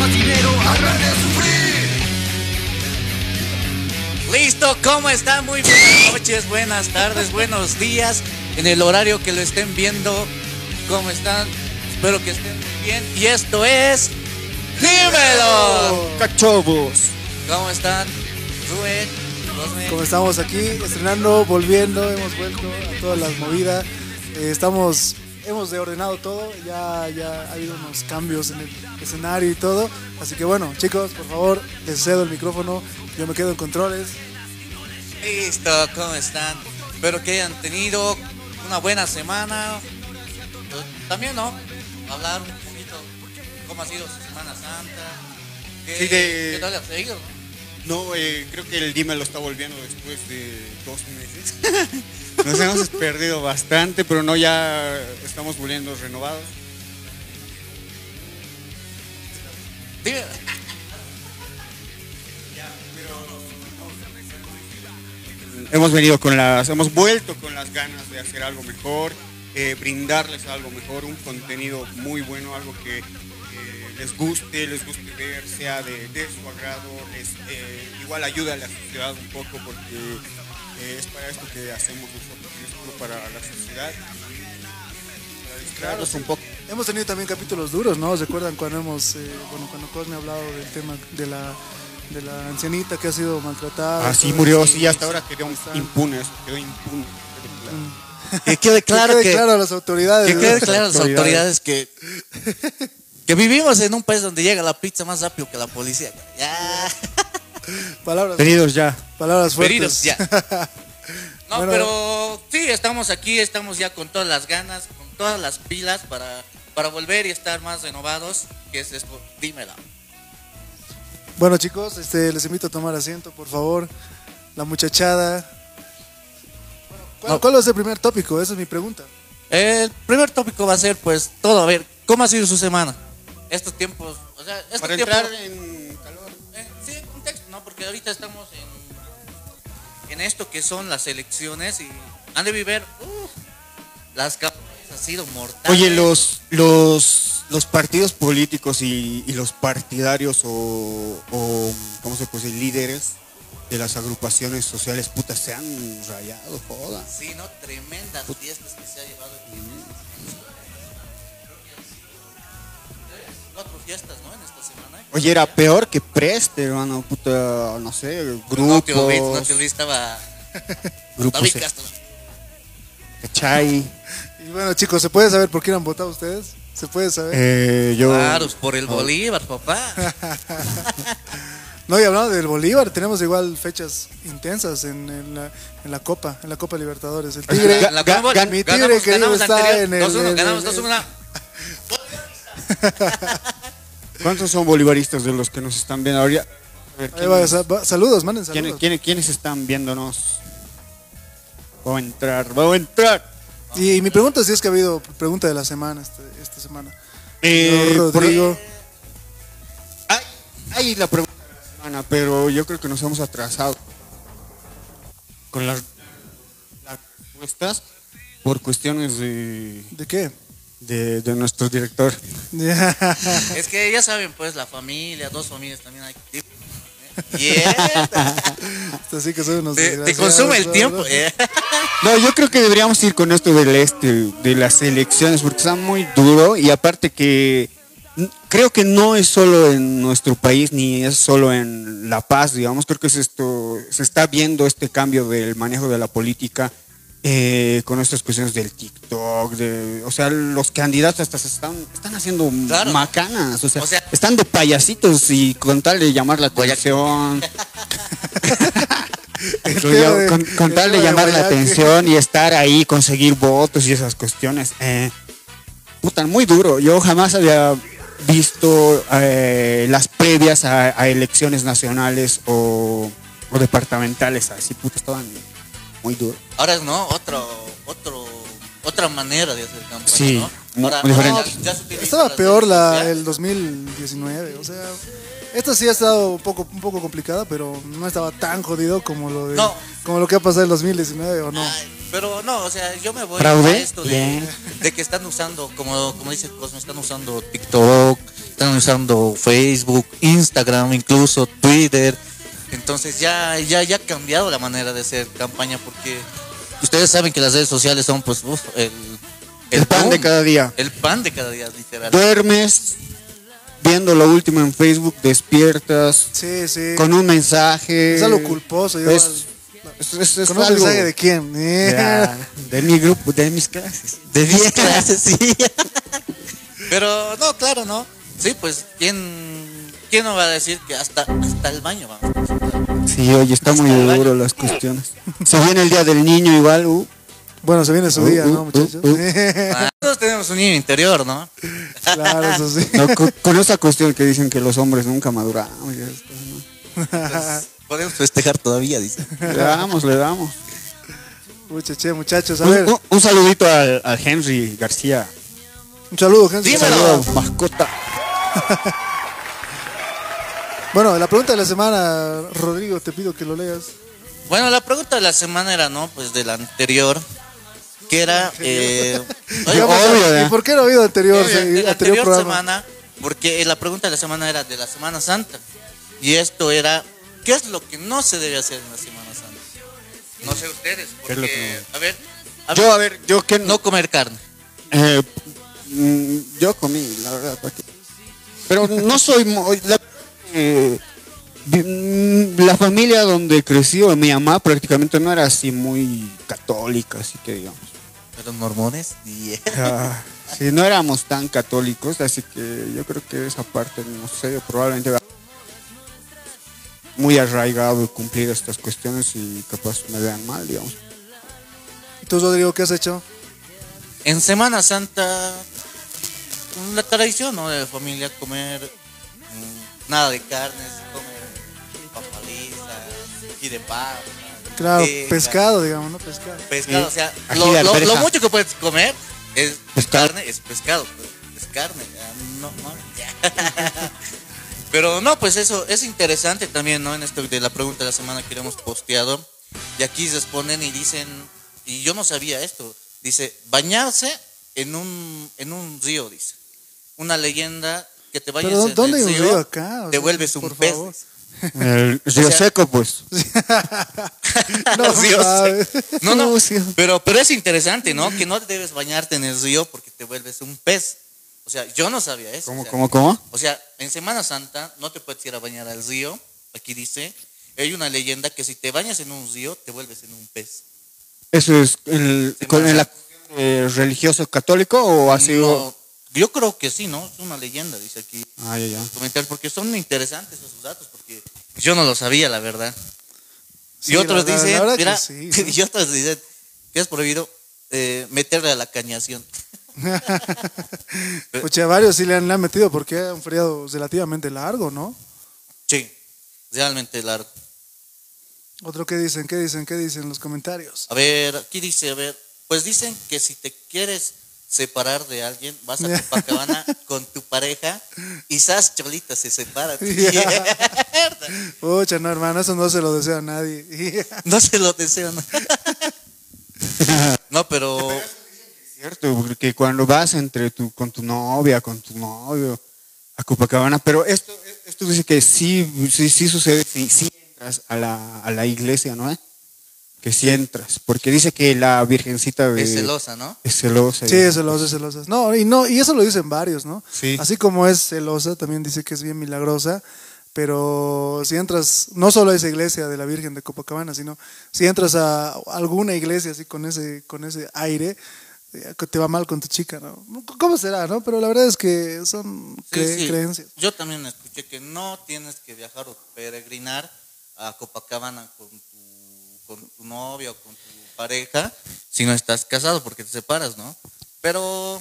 más dinero, habrá de sufrir. Listo, ¿cómo están? Muy buenas noches, buenas tardes, buenos días. En el horario que lo estén viendo, ¿cómo están? Espero que estén muy bien. Y esto es. ¡Dímelo! Cachobos. ¿Cómo están? Rubén. Como estamos aquí estrenando, volviendo, hemos vuelto a todas las movidas. Eh, estamos, hemos reordenado todo, ya, ya ha habido unos cambios en el escenario y todo. Así que bueno, chicos, por favor, les cedo el micrófono, yo me quedo en controles. Listo, ¿cómo están? Espero que hayan tenido una buena semana. También, ¿no? Hablar un poquito cómo ha sido su Semana Santa. ¿Qué, Sí, de- ¿qué tal ha seguido? No, eh, creo que el Dime lo está volviendo después de dos meses. Nos hemos perdido bastante, pero no, ya estamos volviendo renovados. Dime. Hemos venido con las, hemos vuelto con las ganas de hacer algo mejor, eh, brindarles algo mejor, un contenido muy bueno, algo que eh, les guste, les guste ver, sea de, de su agrado, les eh, igual ayuda a la sociedad un poco porque eh, es para esto que hacemos nosotros, no es solo para la sociedad. Para un poco. Hemos tenido también capítulos duros, ¿no? ¿Recuerdan cuando hemos, eh, bueno, cuando Cosme ha hablado del tema de la, de la ancianita que ha sido maltratada? Así Ah, murió, sí, hasta ahora quedó impune, eso, quedó impune. Que quede claro que que, quede claro a las autoridades. que ¿no? quede claro a las autoridades. autoridades que, que vivimos en un país donde llega la pizza más rápido que la policía. Ya. Palabras, Heridos ya. palabras fuertes. Heridos, ya. No, Bueno. pero sí, estamos aquí, estamos ya con todas las ganas, con todas las pilas para, para volver y estar más renovados. Que es esto, dímela. Bueno chicos, este, les invito a tomar asiento, por favor. La muchachada. Bueno, ¿cuál, No. cuál es el primer tópico? Esa es mi pregunta. El primer tópico va a ser, pues, todo. A ver, ¿cómo ha sido su semana? Estos tiempos, o sea, estos Para tiempos. entrar en Porque ahorita estamos en, en esto que son las elecciones y han de vivir las campañas han sido mortales. Oye, los, los, los partidos políticos y, y los partidarios o, o, ¿cómo se puede decir? Líderes de las agrupaciones sociales, puta, se han rayado, joda. Sí, ¿no? Tremendas fiestas que se ha llevado aquí. Cuatro fiestas, ¿no? En esta semana. Oye, era peor que Preste, hermano, puta, no sé, No grupos, te olvides, no te olvides, estaba grupos, David eh, Castro. ¿cachai? Y bueno chicos, ¿se puede saber por qué han votado ustedes? ¿Se puede saber? Eh, yo, Claro, por el Bolívar, papá. No, y hablando del Bolívar, tenemos igual fechas intensas en, en la, en la Copa, en la Copa Libertadores. El Tigre, La- la mi Tigre ganamos, querido ganamos está anterior, en el- 2-1, en ganamos el- 2-1. ¿Cuántos son bolivaristas de los que nos están viendo ahora? A ver, Ahí va, ¿quiénes- sa- va- saludos, manden ¿Quiénes, saludos. quiénes, quiénes están viéndonos? Voy a entrar, voy a entrar. Y, y mi pregunta si es que ha habido pregunta de la semana este- esta semana. Eh, por- Rodrigo, Hay, hay la pregunta de la semana, pero yo creo que nos hemos atrasado con las, las respuestas por cuestiones de, ¿de qué? De, de nuestro director. Es que ya saben, pues, la familia, dos familias también hay. Yeah. Así que unos Te, te consume el tiempo. eh. No, yo creo que deberíamos ir con esto del este, de las elecciones, porque está muy duro y aparte que creo que no es solo en nuestro país ni es solo en La Paz, digamos, creo que es esto, se está viendo este cambio del manejo de la política eh, con estas cuestiones del TikTok, de, o sea, los candidatos hasta se están, están haciendo Claro. macanas, o sea, O sea- están de payasitos y con tal de llamar la atención. De- con, tal de llamar la atención y estar ahí, conseguir votos y esas cuestiones. Eh, puta, muy duro. Yo jamás había visto eh, las previas a, a elecciones nacionales o, o departamentales así, puta, estaban muy duros. Ahora no, otro, otro, otra manera de hacer campaña, Sí, ¿no? muy Ahora, ya- se utiliza Estaba peor la, el 2019, o sea, esta sí ha estado un poco, un poco complicada, pero no estaba tan jodido como lo de, No. como lo que ha pasado en el 2019 o no. Ay, pero no, o sea, yo me voy ¿Fraude? a esto de, Bien. de que están usando, como, como dice Cosme, están usando TikTok, están usando Facebook, Instagram, incluso Twitter. Entonces ya, ya, ya ha cambiado la manera de hacer campaña porque ustedes saben que las redes sociales son pues uf, el, El pan de cada día. El pan de cada día, literal. Duermes viendo lo último en Facebook, despiertas Sí, sí. con un mensaje. Es algo culposo. yo Es, es- es- es ¿Con un algo mensaje de quién? Eh. de, de mi grupo, de mis clases. De 10 clases, sí. Pero no, claro, ¿no? Sí, pues, ¿quién, quién no va a decir que hasta, hasta el baño vamos? Sí, oye, está muy Hasta duro las cuestiones. Se viene el día del niño igual, uh, Bueno, se viene su Uh, día, uh, ¿no, uh, muchachos? uh. Ah, Todos tenemos un niño interior, ¿no? claro, eso sí. no, con, con esa cuestión que dicen que los hombres nunca maduramos. y esto, ¿no? Entonces, podemos festejar todavía, dice. Le damos, le damos. Muchaché, muchachos, a Un, ver. un- un saludito al, al Henry García. Un saludo, gente. Dímelo. Saludo, mascota. Bueno, la pregunta de la semana, Rodrigo, te pido que lo leas. Bueno, la pregunta de la semana era, ¿no? Pues de la anterior, que era... Eh, oye, ¿Y ¿eh? por qué no ha habido anterior, sí, de la anterior semana, porque la pregunta de la semana era de la Semana Santa. Y esto era, ¿qué es lo que no se debe hacer en la Semana Santa? No sé ustedes, ¿Qué es lo porque, que a ver, a Yo, ver, a ver, yo que no comer carne. Eh, mm, yo comí, la verdad. ¿para qué? Pero no soy. La, eh, la familia donde creció mi mamá prácticamente no era así muy católica, así que digamos. Pero mormones, yeah. Ah, sí, no éramos tan católicos, así que yo creo que esa parte, no sé, probablemente va muy arraigado cumplir estas cuestiones y capaz me vean mal, digamos. ¿Tú, Rodrigo, qué has hecho? En Semana Santa, la tradición, ¿no? De la familia comer nada de carnes, comer papaliza, y de papa. Claro, manteca, pescado, digamos, ¿no? Pescado. Pescado, Sí. o sea, Ají lo, lo- lo mucho que puedes comer es Pescado. carne, es pescado, pues, es carne, ya, no, no, ya. Pero no, pues eso es interesante también, ¿no? En esto de la pregunta de la semana que hemos posteado. Y aquí responden y dicen, y yo no sabía esto, dice, bañarse en un, en un río, dice. Una leyenda que te bañes Pero en ¿dónde hay el un río, río acá? Te vuelves un pez. favor. El río sea- seco, pues. No, Dios. mames. No, no, pero, pero es interesante, ¿no? Que no debes bañarte en el río porque te vuelves un pez. O sea, yo no sabía eso. ¿Cómo, o sea, cómo, cómo? O sea, en Semana Santa no te puedes ir a bañar al río. Aquí dice, hay una leyenda que si te bañas en un río, te vuelves en un pez. ¿Eso es el, con el eh, religioso católico o así? No, yo creo que sí, ¿no? Es una leyenda, dice aquí. Ah, ya, ya. Comentar, porque son interesantes esos datos, porque yo no lo sabía, la verdad. Sí, y otros la- la- la dicen, que mira, sí, sí. y otros dicen que es prohibido eh, meterle a la cañación. Pucha, varios sí le han, le han metido porque es un feriado relativamente largo, ¿no? Sí, realmente largo. Otro, ¿qué dicen? ¿Qué dicen? ¿Qué dicen los comentarios? A ver, aquí dice, a ver, pues dicen que si te quieres separar de alguien, vas a Copacabana con tu pareja y esas cholita se separan. Mierda. Pucha, no, hermano, eso no se lo desea a nadie. No se lo deseo. No, No, pero Cierto, porque cuando vas entre tu, con tu novia, con tu novio a Copacabana, pero esto, esto dice que sí, sí, sí sucede si, si entras a la, a la iglesia, ¿no? Que sí entras, porque dice que la virgencita de- es celosa, ¿no? es celosa. Sí, es celosa, es celosa. No, y no, y eso lo dicen varios, ¿no? Sí. Así como es celosa, también dice que es bien milagrosa. Pero si entras, no solo a esa iglesia de la Virgen de Copacabana, sino si entras a alguna iglesia así con ese, con ese aire, eh, te va mal con tu chica, ¿no? ¿Cómo será, no? Pero la verdad es que son Sí, cre- sí. creencias. Yo también escuché que no tienes que viajar o peregrinar a Copacabana con con tu novia o con tu pareja si no estás casado porque te separas, ¿no? Pero,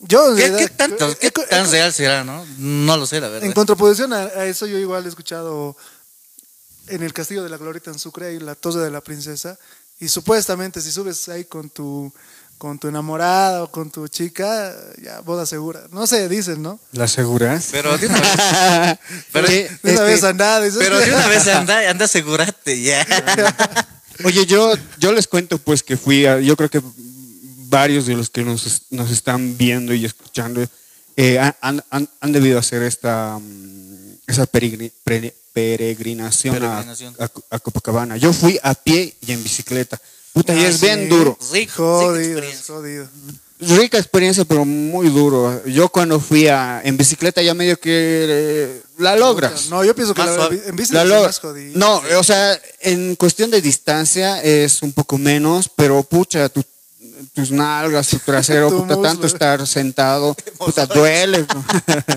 Yo, ¿qué, tanto, eh, qué eh, tan real será, no? No lo sé, la verdad. En contraposición a, a eso, yo igual he escuchado en el Castillo de la Glorita en Sucre, hay la Torre de la Princesa, y supuestamente si subes ahí con tu, con tu enamorada o con tu chica, ya boda segura. No sé, dicen, ¿no? ¿La aseguras? Pero de una vez, pero, De una este, vez andada. dices. pero de una vez anda, anda ya. Oye, yo, yo les cuento pues que fui a, yo creo que varios de los que nos, nos están viendo y escuchando eh, han, han- han debido hacer esta mm, esa peregri- pre- peregrinación, a- Peregrinación. A, a Copacabana. Yo fui a pie y en bicicleta. Puta, y es sí. bien duro. Rico, Jodido, jodido. Rica experiencia, pero muy duro. Yo cuando fui a, en bicicleta ya medio que eh, la logras. No, yo pienso que la, en bici La es. No, o sea, en cuestión de distancia es un poco menos, pero pucha, tu- tus nalgas, tu trasero, Tu puta, muslo. tanto estar sentado, puta, duele.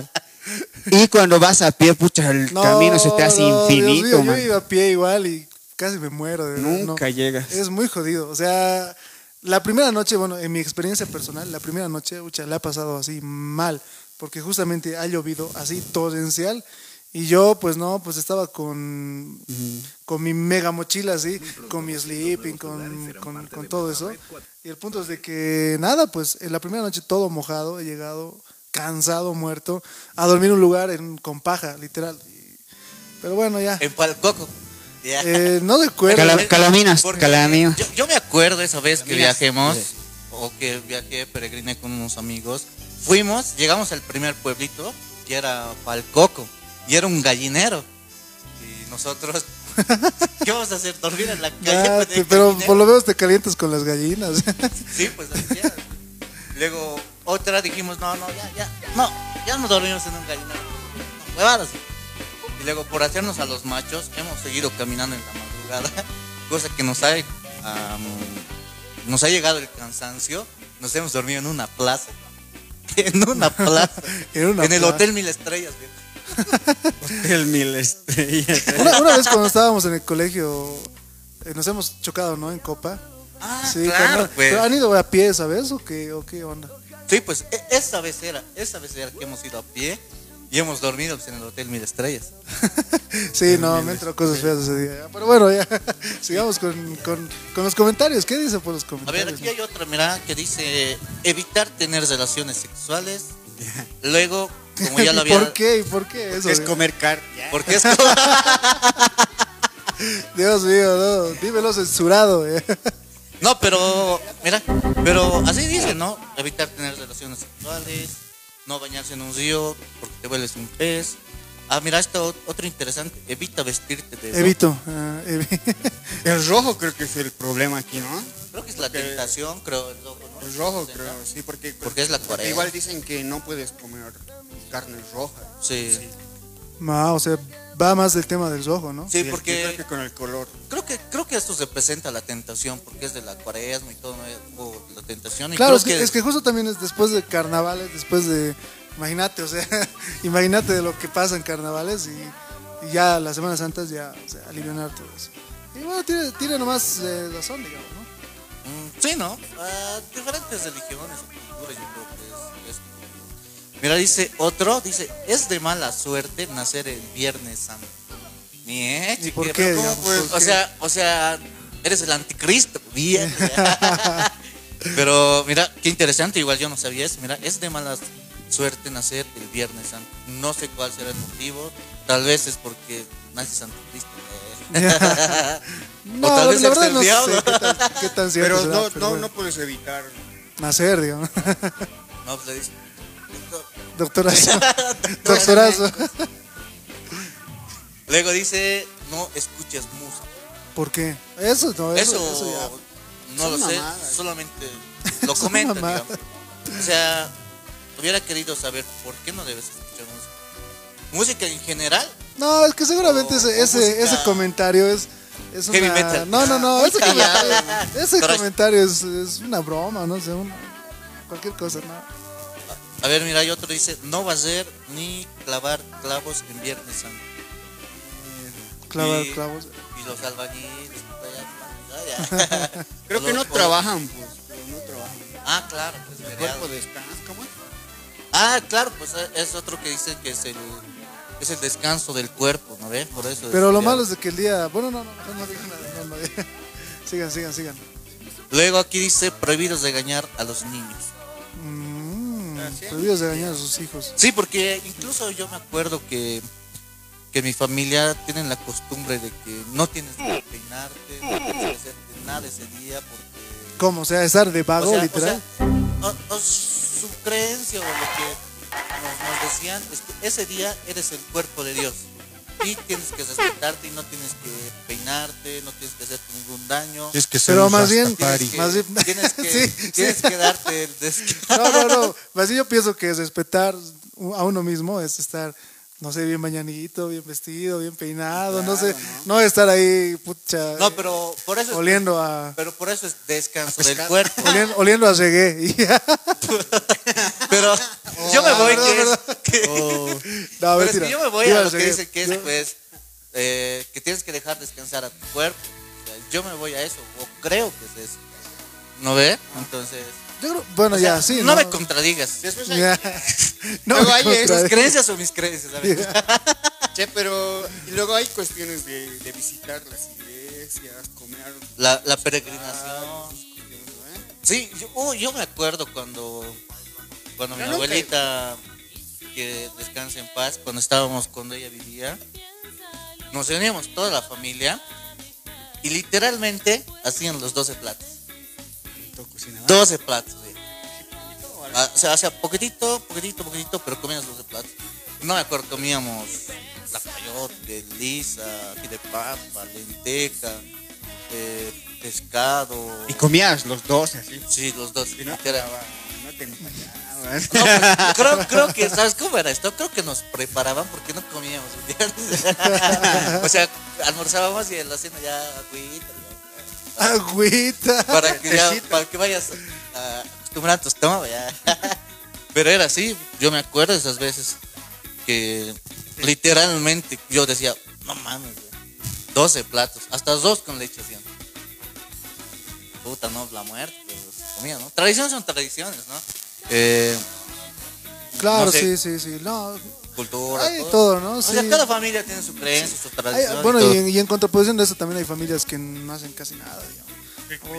y cuando vas a pie, pucha, el No, camino se te hace no, Dios infinito, mío, man. Yo iba a pie igual y casi me muero. De Nunca no. llegas. Es muy jodido. O sea, la primera noche, bueno, en mi experiencia personal, la primera noche, ucha, la ha pasado así mal, porque justamente ha llovido así torrencial. Y yo, pues no, pues estaba con, con mi mega mochila así, con mi sleeping, con, con, con todo eso. Y el punto es de que nada, pues en la primera noche todo mojado, he llegado cansado, muerto, a dormir en un lugar en, con paja, literal. Y- pero bueno, ya. En Palcoco. Eh, no recuerdo. Cala- calaminas, Porque calaminas. Yo, yo me acuerdo esa vez que viajemos, o que viajé, peregriné con unos amigos. Fuimos, llegamos al primer pueblito, que era Palcoco, y era un gallinero. Y nosotros, ¿qué vamos a hacer? ¿Dormir en la calle? Te- el pero gallinero? por lo menos te calientas con las gallinas. Sí, pues así era. Luego, otra dijimos, no, no, ya, ya, no, ya no dormimos en un gallinero. No, huevadas. Y luego, por hacernos a los machos, hemos seguido caminando en la madrugada, cosa que nos ha, nos ha llegado el cansancio. Nos hemos dormido en una plaza. En una plaza. En una el plaza. Hotel Mil Estrellas. viejo. El mil estrellas. una, una vez cuando estábamos en el colegio, eh, nos hemos chocado, ¿no? En Copa. Ah, Sí, claro, cuando- pues. pero ¿Han ido a pie, sabes? ¿O qué, o qué onda? Sí, pues e- esa vez era, esa vez era que hemos ido a pie y hemos dormido pues, en el Hotel Mil Estrellas. Sí, no, me entró cosas feas ese día. Pero bueno, ya, sigamos con, con, con los comentarios. ¿Qué dice por los A comentarios? ver, aquí hay otra, mira, que dice evitar tener relaciones sexuales. Luego, como ya lo había... ¿Por qué? ¿Y por qué eso? Es comer carne. Porque es como- Dios mío, no, dímelo censurado. eh. No, pero, mira, pero así dice, ¿no? Evitar tener relaciones sexuales, no bañarse en un río porque te vuelves un pez. Ah, mira, esto otro interesante, evita vestirte de... Evito. ah, evi- El rojo creo que es el problema aquí, ¿no? Creo que es la tentación, creo, el rojo, ¿no? El rojo creo, sí, porque, Porque es la cuaresma. Igual dicen que no puedes comer carne roja. Sí. Ah, o sea, va más del tema del rojo, ¿no? Sí, porque creo que con el color. creo que creo que esto representa la tentación porque es de la cuaresma y todo ¿no? o la tentación y Claro, creo es que, es que justo también es después de carnavales, después de, imagínate, o sea, imagínate de lo que pasa en carnavales y, y ya las Semanas Santas ya, o sea, alivianar todo eso. Y bueno, tiene, tiene nomás eh, razón, digamos, ¿no? Mm, sí, ¿no? Ah, diferentes religiones o culturas yo creo que es- Mira, dice otro, dice, es de mala suerte nacer el Viernes Santo. Ni ¿Y por qué, digamos? o sea, o sea, eres el anticristo. Bien. Pero mira, qué interesante, igual yo no sabía eso. Mira, es de mala suerte nacer el Viernes Santo. No sé cuál será el motivo. Tal vez es porque naces anticristo. eh. No, tal vez la es verdad no sé qué tan, qué tan cierto Pero será, no, pero no, bueno. no puedes evitar. Nacer, digamos. no, pues le dice. "Esto- Doctorazo. Doctorazo. Luego dice, no escuches música. ¿Por qué? Eso no, eso, Eso, eso ya. no Son lo sé, solamente lo digamos. O sea, hubiera querido saber por qué no debes escuchar música. Música en general, No, es que seguramente O- ese, o ese, ese comentario es, es Heavy una... metal. No, no, no, ese comentario, ese comentario es, es una broma, no sé, cualquier cosa, ¿no? A ver, mira, hay otro dice, no va a ser ni clavar clavos en Viernes Santo. Clavar Y- clavos. Y los albañiles. Creo que no trabajan, pues. pero no trabajan. Ah, claro, pues El feriado. cuerpo descansa, ¿cómo es? Ah, claro, pues eh, es otro que dice que es el, es el descanso del cuerpo, ¿no ves? Por eso es Pero lo malo es de que el día... Bueno, no, no, no, no digo nada, no, no. Sigan, sigan, sigan. Luego aquí dice prohibidos regañar a los niños. Prohibidos de dañar a sus hijos. Sí, porque incluso yo me acuerdo que, que mi familia tienen la costumbre de que no tienes que peinarte, no tienes que hacerte nada ese día porque... ¿Cómo? O sea, estar de vago, o sea, o literal. sea, o- o su creencia o lo que nos, nos decían es que ese día eres el cuerpo de Dios y tienes que respetarte y no tienes que peinarte, no tienes que hacerte ningún daño. Es que Pero más bien-. Tienes que, Más bien- tienes que, Sí, tienes sí. que darte el descanso. No, no, no. Más bien yo pienso que respetar a uno mismo es estar, no sé, bien bañadito, bien vestido, bien peinado, no sé, no estar ahí, pucha, No, pero por eso es, oliendo a, pero por eso es descanso del cuerpo. oliendo, oliendo a reggae. Pero yo me voy verdad, que verdad. que- No, pero es que yo me voy a lo que dice que es pues eh, que tienes que dejar descansar a tu cuerpo. O sea, yo me voy a eso, o creo que es eso. ¿No ve? Entonces, yo creo- bueno, o sea, ya, sí. no, me contradigas. Después hay-. No Luego me hay ¿Tus contradigas. creencias o mis creencias? ¿sabes? Che, pero y luego hay cuestiones de, de visitar las iglesias, comer. La, la peregrinación. ¿eh? Sí, yo, oh, yo me acuerdo cuando, cuando mi nunca- abuelita, que descanse en paz, cuando estábamos, cuando ella vivía, nos reuníamos toda la familia y literalmente hacían los 12 platos. Todo cocinado. 12 platos, sí. Ah, O sea, hacía poquitito, poquitito, poquitito, pero comíamos 12 platos. No me acuerdo, comíamos la cayote, lisa, de papa, lenteja, eh, pescado. Y comías los dos así. Sí, los dos. Y no no te empañabas. No, pues, creo, creo que, ¿sabes cómo era esto? Creo que nos preparaban porque no comíamos. o sea, almorzábamos y en la cena ya agüita. Agüita. Para que, ya- Tecito. para que vayas a acostumbrar tu estómago ya. Pero era así, yo me acuerdo de esas veces que literalmente yo decía, no mames, güey, 12 platos, hasta dos con leche hacían. Puta, no, la muerte, pues. Tradiciones son tradiciones, ¿no? Eh, Claro, no sé. sí, sí, sí. No, cultura, Hay todo, ¿no? O sea, Sí. cada familia tiene su creencia, su hay- tradición. bueno, y en, y en contraposición de eso también hay familias que no hacen casi nada, digamos.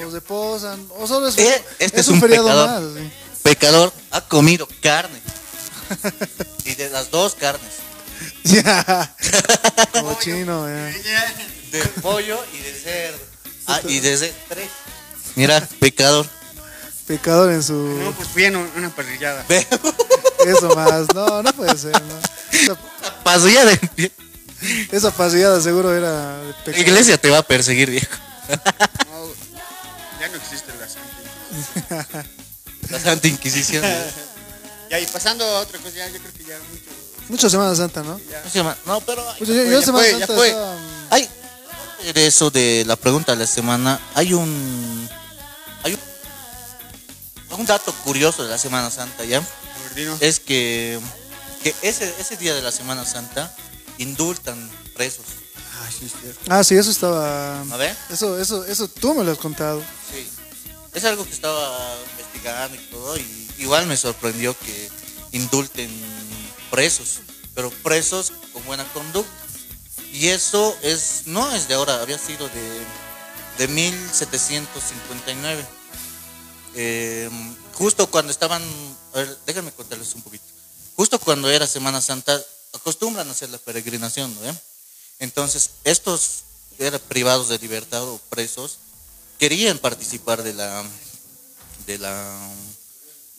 O se posan, o solo es, Eh, este es un, un feriado pecador. más. sí. Pecador ha comido carne. y de las dos carnes. Ya. Como chino, ya. De pollo y de cerdo. Ah, y de ce- tres. Mira, pecador. Pecador en No, su. pues fui en un- una parrillada. Eso más. No, no puede ser, ¿no? Esa, pasilla de esa pasillada seguro era de la iglesia te va a perseguir, viejo. No, ya no existe la santa. La Santa Inquisición. Ya, y pasando a otra cosa, ya, yo creo que ya mucho. Mucho Semana Santa, ¿no? ¿Cómo se llama? No, pero hay- Pues yo, yo ya Semana fue, ya Santa fue. estaba, mm, hay de eso de la pregunta de la semana, hay un hay un, un dato curioso de la Semana Santa, ¿ya? Es que, que ese, ese día de la Semana Santa indultan presos. Ah, sí. Ah, sí, eso estaba. A ver, Eso, eso, eso tú me lo has contado. sí. Es algo que estaba investigando y todo, y igual me sorprendió que indulten presos, pero presos con buena conducta. Y eso es no es de ahora, había sido de, de 1759. Eh, justo cuando estaban, a ver, déjenme contarles un poquito. Justo cuando era Semana Santa, acostumbran a hacer la peregrinación, ¿no? eh? Entonces, estos eran privados de libertad o presos, querían participar de la, de la,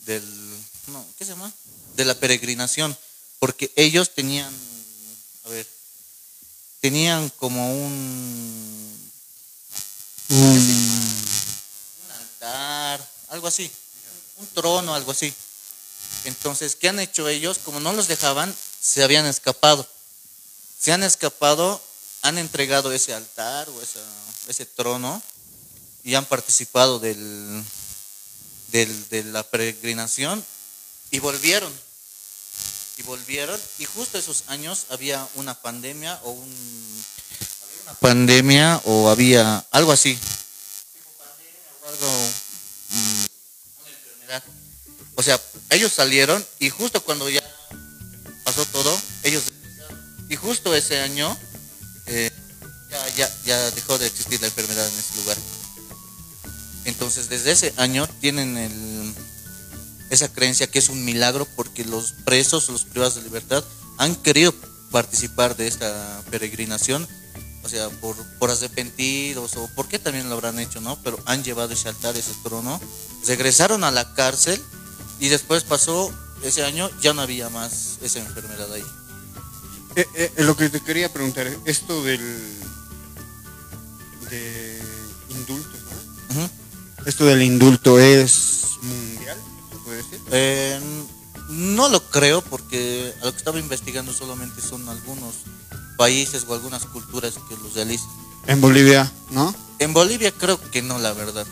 del, no, ¿qué se llama? De la peregrinación, porque ellos tenían, a ver, tenían como un, un altar, algo así, un trono, algo así. Entonces, ¿qué han hecho ellos? Como no los dejaban, se habían escapado. Se han escapado, han entregado ese altar o esa- ese trono y han participado del, del- de la peregrinación y volvieron. Y volvieron y justo esos años había una pandemia o un había una pandemia o había algo así. Tipo pandemia o algo mm, una enfermedad. O sea, ellos salieron y justo cuando ya pasó todo, ellos y justo ese año eh, ya, ya, ya dejó de existir la enfermedad en ese lugar. Entonces, desde ese año tienen el, esa creencia que es un milagro porque los presos, los privados de libertad, han querido participar de esta peregrinación, o sea, por, por arrepentidos o por qué también lo habrán hecho, ¿no? Pero han llevado ese altar, ese trono, regresaron a la cárcel y después pasó ese año ya no había más esa enfermedad ahí. Eh, eh, lo que te quería preguntar, esto del de indultos, ¿no? Ujú. Esto del indulto es mundial, ¿se puede decir? Eh, no lo creo porque a lo que estaba investigando solamente son algunos países o algunas culturas que los realizan. En Bolivia, ¿no? En Bolivia creo que no, la verdad.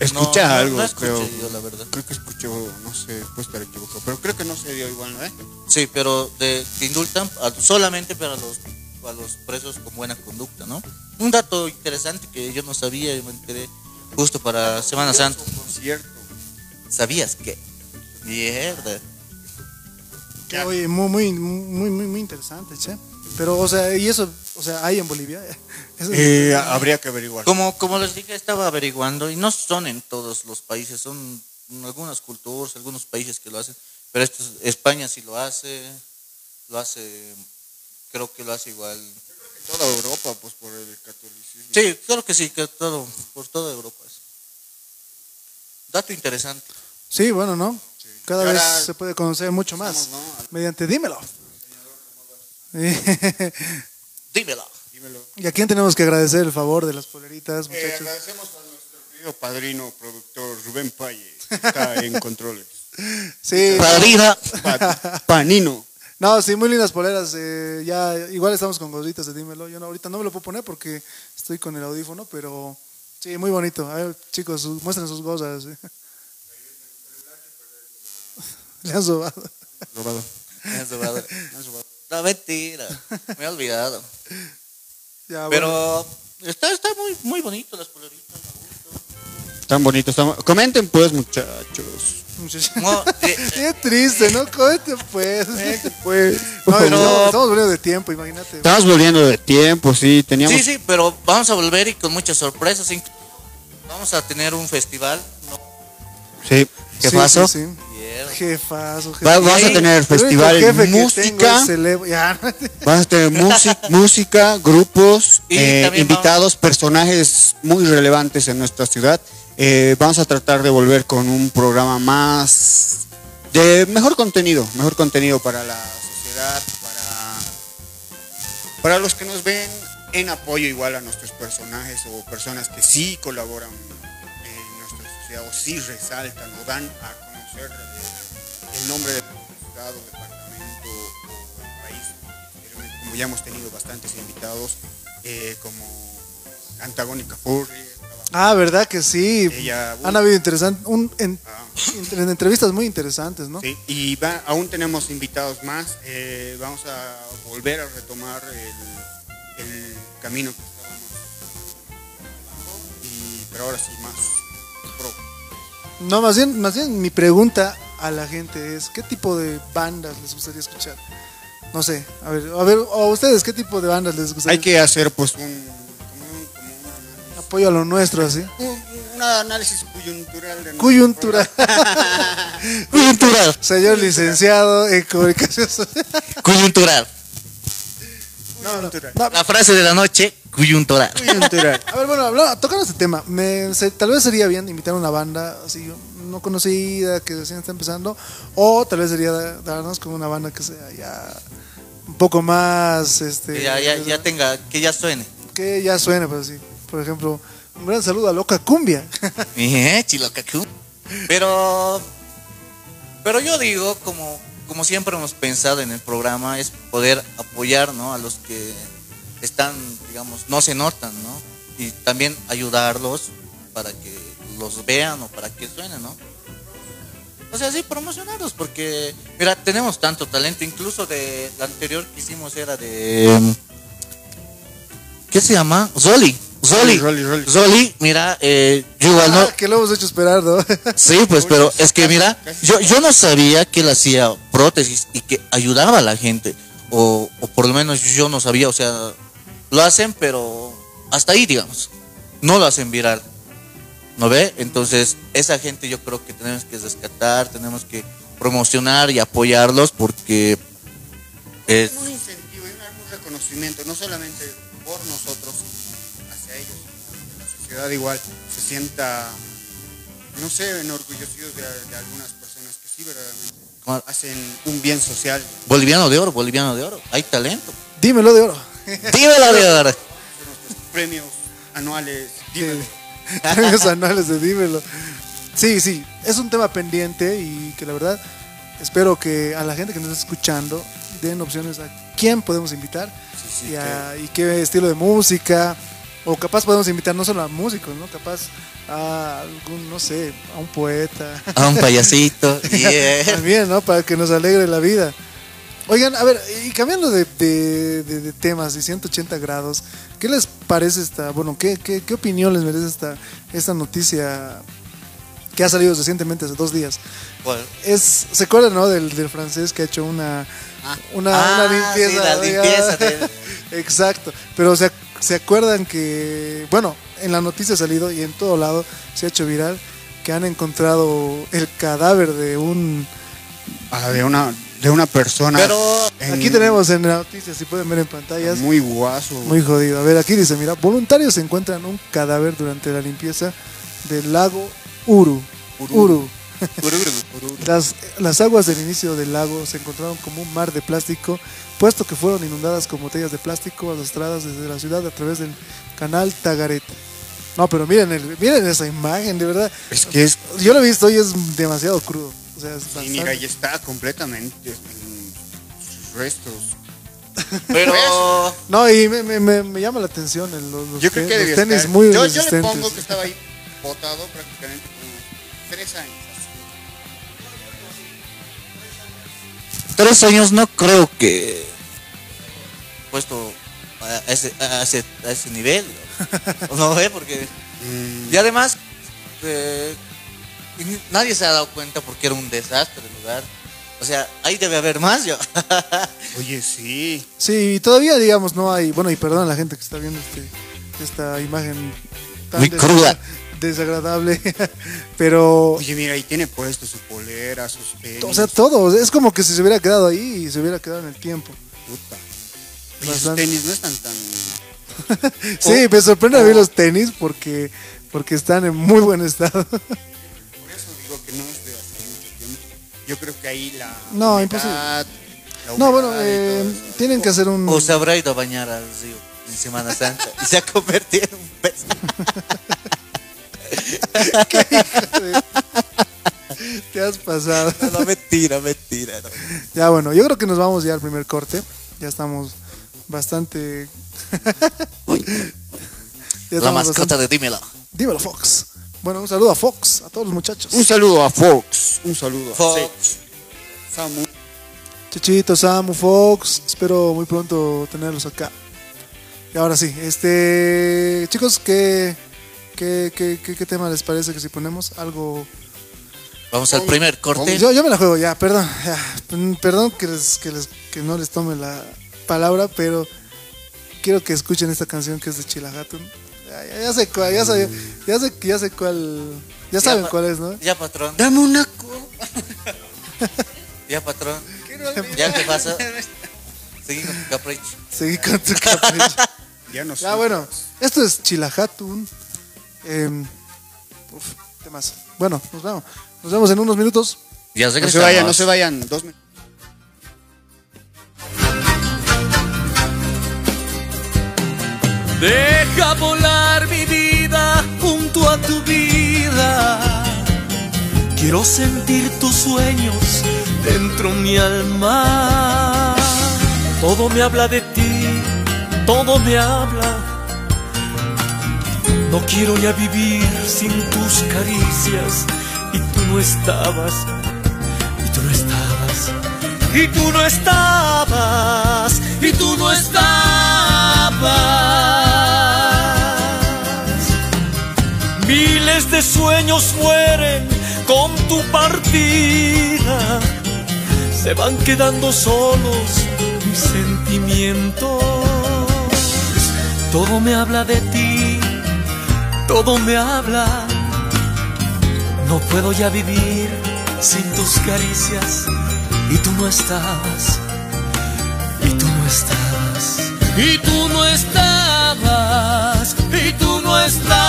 Escuché No, algo, no creo. yo, la verdad. Creo que escuché, no sé, puede estar equivocado, pero creo que no se dio igual, ¿no? eh? Sí, pero de, que indultan a- solamente para los, a los presos con buena conducta, ¿no? Un dato interesante que yo no sabía y me enteré justo para Semana Santa. Por cierto. ¿Sabías que? Mierda. Oye, muy, muy, muy, muy, muy interesante, che. Pero, o sea, y eso, o sea, hay en Bolivia. Eso es- Eh, habría que averiguar. Como, como les dije, estaba averiguando y no son en todos los países, son en algunas culturas, algunos países que lo hacen, pero esto es- España sí lo hace, lo hace, creo que lo hace igual. Toda Europa, pues por el catolicismo. Sí, claro que sí, que todo, por toda Europa. es. Dato interesante. Sí, bueno, ¿no? Cada vez se puede conocer mucho más. Estamos, ¿no? Mediante Dímelo. Dímelo. Dímelo. ¿Y a quién tenemos que agradecer el favor de las poleritas, Eh, muchachos? agradecemos a nuestro querido padrino, productor Rubén Paye, que está en controles. Sí, Padrina. Pa- panino. no, sí, muy lindas poleras. eh, ya, igual estamos con gorditas de Dímelo. Yo no, ahorita no me lo puedo poner porque estoy con el audífono, pero sí, muy bonito. A ver, chicos, su- muestren sus cosas. Le han sobado. Robado. Me has robado. No, mentira. Me he olvidado. Ya, bueno. Pero está, está muy, muy bonito las poleritas. Tan bonito. estamos- Comenten pues, muchachos. No, eh, Qué triste, ¿no? Cómete pues. Pues, No, Pero- no, estamos volviendo de tiempo, imagínate. Estamos volviendo de tiempo, sí. Teníamos. Sí, sí, pero vamos a volver y con muchas sorpresas. Vamos a tener un festival. ¿no? Sí. ¿Qué Sí, sí, sí. Jefazo, jefazo. Va- vamos a tener festival jefe música. Vas a tener música, música grupos, eh, invitados, personajes muy relevantes en nuestra ciudad. Eh, vamos a tratar de volver con un programa más de mejor contenido, mejor contenido para la sociedad, para, para los que nos ven en apoyo igual a nuestros personajes o personas que sí colaboran o sí resaltan o dan a conocer eh, el nombre de nuestra ciudad o departamento o el país. Como ya hemos tenido bastantes invitados, eh, como Antagónica estaba Ah, ¿verdad que sí? ella, Han habido un, en, ah, entre- entrevistas muy interesantes, ¿no? Sí, y va- aún tenemos invitados más. eh, vamos a volver a retomar el, el camino que estábamos y pero ahora sí más. No, más bien, más bien mi pregunta a la gente es, ¿qué tipo de bandas les gustaría escuchar? No sé, a ver, a ver, a ustedes, ¿qué tipo de bandas les gustaría Hay que hacer pues un, un, un Apoyo a lo nuestro, así. un- un análisis coyuntural de nuestro Coyuntura. Coyuntural. Señor licenciado en comunicación social. Coyuntural. No, no, Coyuntural. no, La frase de la noche, coyuntural. Coyuntural. A ver, bueno, hablando- tocando este tema, me, se- tal vez sería bien invitar a una banda así no conocida, que recién está empezando, o tal vez sería da- darnos con una banda que sea ya un poco más, este, Que ya, ya, ya tenga, que ya suene. que ya suene, pues sí. Por ejemplo, un gran saludo a Loca Cumbia. Eh, chilocacú. Pero, pero yo digo, como, como siempre hemos pensado en el programa, es poder apoyar ¿no? a los que están, digamos, no se notan, ¿no? Y también ayudarlos para que los vean o para que suenen, ¿no? O sea, sí, promocionarlos, porque, mira, tenemos tanto talento, incluso de la anterior que hicimos era de... ¿Qué se llama? Zoli. Zoli. Rolly, Rolly. Zoli, mira, eh, yo igual no, Ah, que lo hemos hecho esperar, ¿no? Sí, pues, pero es que mira, yo, yo no sabía que él hacía prótesis y que ayudaba a la gente. O, o por lo menos yo no sabía, o sea, lo hacen, pero hasta ahí, digamos. No lo hacen viral. ¿No ve? Entonces, esa gente yo creo que tenemos que rescatar, tenemos que promocionar y apoyarlos porque es... un incentivo un reconocimiento, no solamente por nosotros hacia ellos, la sociedad igual se sienta, no sé, enorgullecidos de, de algunas personas que sí verdaderamente. Hacen un bien social. Boliviano de oro, boliviano de oro. Hay talento. Dímelo de oro. Dímelo de oro. Premios anuales. dímelo. Premios anuales de Dímelo. Sí, sí, es un tema pendiente y que la verdad espero que a la gente que nos está escuchando den opciones a quién podemos invitar Sí, sí, y, a- y qué estilo de música. O capaz podemos invitar no solo a músicos, ¿no? Capaz a algún, no sé, a un poeta. A un payasito. Yeah. También, ¿no? Para que nos alegre la vida. Oigan, a ver, y cambiando de, de- de- de temas y 180 grados, ¿qué les parece esta, bueno, qué, qué, qué opinión les merece esta, esta noticia que ha salido recientemente, hace dos días? ¿Cuál? Es, ¿Se acuerdan, no? Del, del francés que ha hecho una, una, Ah, una sí, limpieza. la oiga. limpieza Exacto. Pero se, se acuerdan que, bueno, en la noticia ha salido y en todo lado se ha hecho viral que han encontrado el cadáver de un... Ah, de una de una persona. Pero en- Aquí tenemos en la noticia, si pueden ver en pantallas, muy guaso. muy jodido. A ver, aquí dice, mira, voluntarios encuentran un cadáver durante la limpieza del lago Uru. Uru. Las, las aguas del inicio del lago se encontraron como un mar de plástico, puesto que fueron inundadas con botellas de plástico arrastradas desde la ciudad a través del canal Tagaret. No, pero miren, el- miren esa imagen, de verdad. Es que es Yo lo he visto y es demasiado crudo. O sea, es y bastante- mira, ya está completamente en sus restos. Pero. No, y me, me- me- me llama la atención el- los, los Yo creo que los tenis estar- muy yo, yo le pongo que estaba ahí botado prácticamente como tres años. Tres años no creo que. Puesto a ese, a ese, a ese nivel. ¿no? Ve, porque. Mm, Y además. eh, nadie se ha dado cuenta porque era un desastre el lugar. O sea, ahí debe haber más yo. Oye, sí. Sí, y todavía, digamos, no hay. Bueno, y perdón a la gente que está viendo este, esta imagen tan Muy cruda. Desagradable. Pero, Oye, mira, ahí tiene puesto su polera, sus tenis. o sea, todo. Es como que si se hubiera quedado ahí y se hubiera quedado en el tiempo. puta. Oye, sus tenis no están tan. Sí, me sorprende a mí los tenis porque, porque están en muy buen estado. Por eso digo que no es de hace mucho tiempo. Yo creo que ahí la. No, humedad, imposible. la No, bueno, eh, tienen que hacer un. O se habrá ido a bañar al río en Semana Santa y se ha convertido en un pez. Te has pasado. No, mentira, mentira. no. Ya bueno, yo creo que nos vamos ya al primer corte. Ya estamos bastante. Ya La estamos mascota de Dímelo. bastante- Dímelo, Fox. Bueno, un saludo a Fox, a todos los muchachos. Un saludo a Fox. Un saludo a Fox. Samu. Chichito, Samu, Fox. Espero muy pronto tenerlos acá. Y ahora sí, este. Chicos, ¿qué, qué, qué, qué- qué tema les parece que si ponemos algo. Vamos al primer corte. Yo, yo me la juego ya, perdón. ya. Perdón que, les, que, les- que no les tome la palabra, pero quiero que escuchen esta canción que es de Chilahatun. Ya, ya- ya sé cuál, ya, sé, ya, sé, ya sé cuál. Ya saben cuál es, ¿no? Ya, patrón. Dame una copa. Ya, patrón. ¿Ya qué pasa? Seguí con tu capricho. Seguí con tu capricho. Ya no sé. Ya, bueno, esto es Chilahatun. Eh, uf, temas. Bueno, nos vemos. Nos vemos en unos minutos. Ya No se vayan, no se vayan. Dos minutos. Deja volar mi vida junto a tu vida. Quiero sentir tus sueños dentro mi alma. Todo me habla de ti, todo me habla. No quiero ya vivir sin tus caricias. Y tú no estabas, y tú no estabas, y tú no estabas, y tú no estabas. Miles de sueños mueren con tu partida. Se van quedando solos mis sentimientos. Todo me habla de ti, todo me habla. No puedo ya vivir sin tus caricias. Y tú no estabas, y tú no estabas, y tú no estabas, y tú no estabas.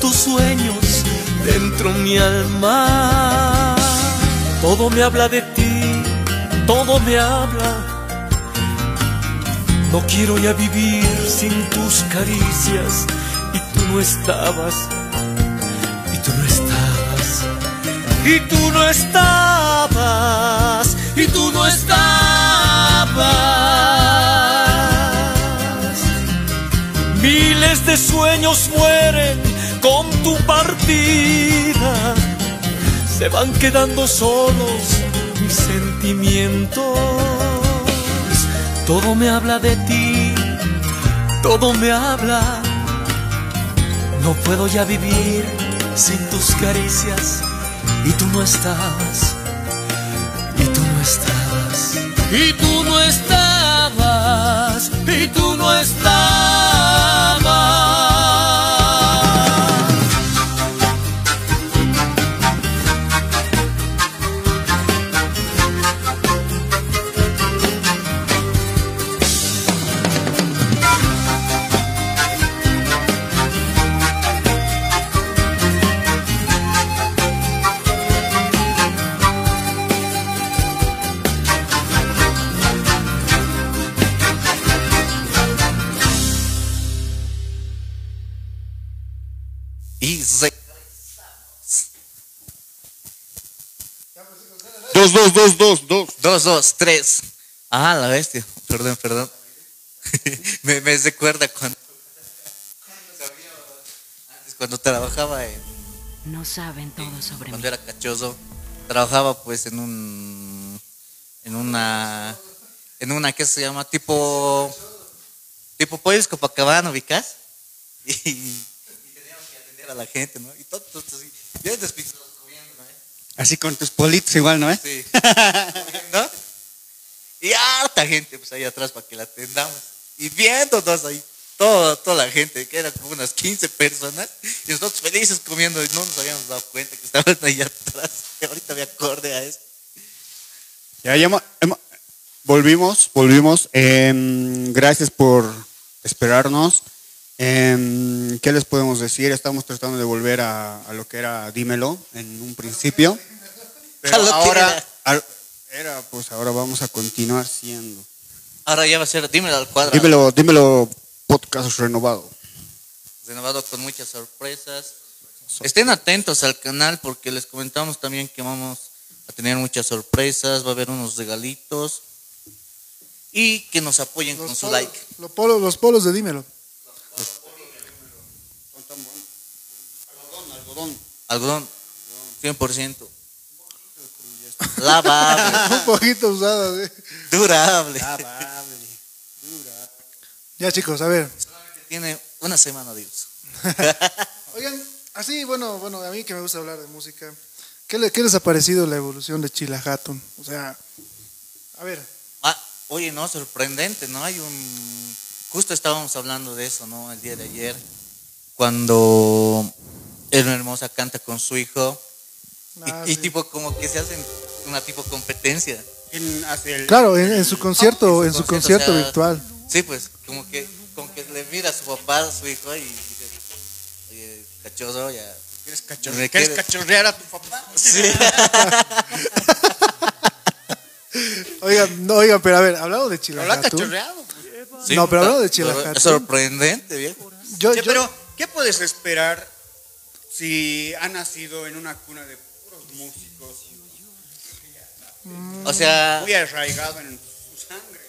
Tus sueños dentro mi alma. Todo me habla de ti, todo me habla. No quiero ya vivir sin tus caricias y tú no estabas, y tú no estabas, y tú no estabas, y tú no estabas. Miles de sueños mueren tu partida. Se van quedando solos mis sentimientos. Todo me habla de ti, todo me habla. No puedo ya vivir sin tus caricias y tú no estabas. Y tú no estabas. Y tú no estabas. Y tú no estabas. Dos. tres. Ah, la bestia. Perdón, perdón. me, me recuerda cuando. Antes, cuando trabajaba en. No saben todo sobre mí. Cuando era cachoso. Trabajaba pues en un. En una. En una que se llama tipo. Tipo Pollos Copacabana, ¿ubicas? Y, y teníamos que atender a la gente, ¿no? Y todos, todos así. Bien ¿no? Así con tus politos igual, ¿no? Eh? Sí. ¿No? Y harta gente pues ahí atrás para que la atendamos. Y viendo todos ahí, toda, toda la gente, que eran como unas 15 personas, y nosotros felices comiendo y no nos habíamos dado cuenta que estaban ahí atrás. Y ahorita me acordé a eso. Ya, ya volvimos, volvimos. Em, gracias por esperarnos. Em, ¿Qué les podemos decir? Estamos tratando de volver a, a lo que era Dímelo en un principio. Pero ahora, era. pues ahora vamos a continuar siendo. Ahora ya va a ser, dímelo al cuadro. Dímelo, dímelo, podcast renovado. renovado con muchas sorpresas. Estén atentos al canal porque les comentamos también que vamos a tener muchas sorpresas, va a haber unos regalitos y que nos apoyen con su like. Los polos, los polos de dímelo. Algodón, 100%. Lavable, Un poquito usadas. ¿eh? durable. Ya chicos, a ver. Tiene una semana de uso. Oigan, así, bueno, bueno, a mí que me gusta hablar de música. ¿Qué, le- qué les ha parecido la evolución de Chila Hatton? O sea, a ver, Ah, oye, no, sorprendente, ¿no? Hay un... Justo estábamos hablando de eso, ¿no? El día de ayer, cuando Elena Hermosa canta con su hijo y, Ah, y sí. tipo como que se hacen una tipo competencia. ¿Quién hace el- claro, en, en su concierto, en su concierto, concierto o sea, virtual. Sí, pues como que, como que le mira a su papá, a su hijo y dice, oye, cachoso, ya. ¿Quieres, cachor- Me ¿Quieres quedo- cachorrear a tu papá? Sí. Oigan, no, oigan, pero a ver, hablando de Chila ¿Lo ha Hatton, cachorreado? Sí, No, pero hablando de Chila pero Hatton. Es sorprendente, viejo. yo, Sí, yo- pero, ¿qué puedes esperar si ha nacido en una cuna de puros músicos, O sea, muy arraigado en su sangre?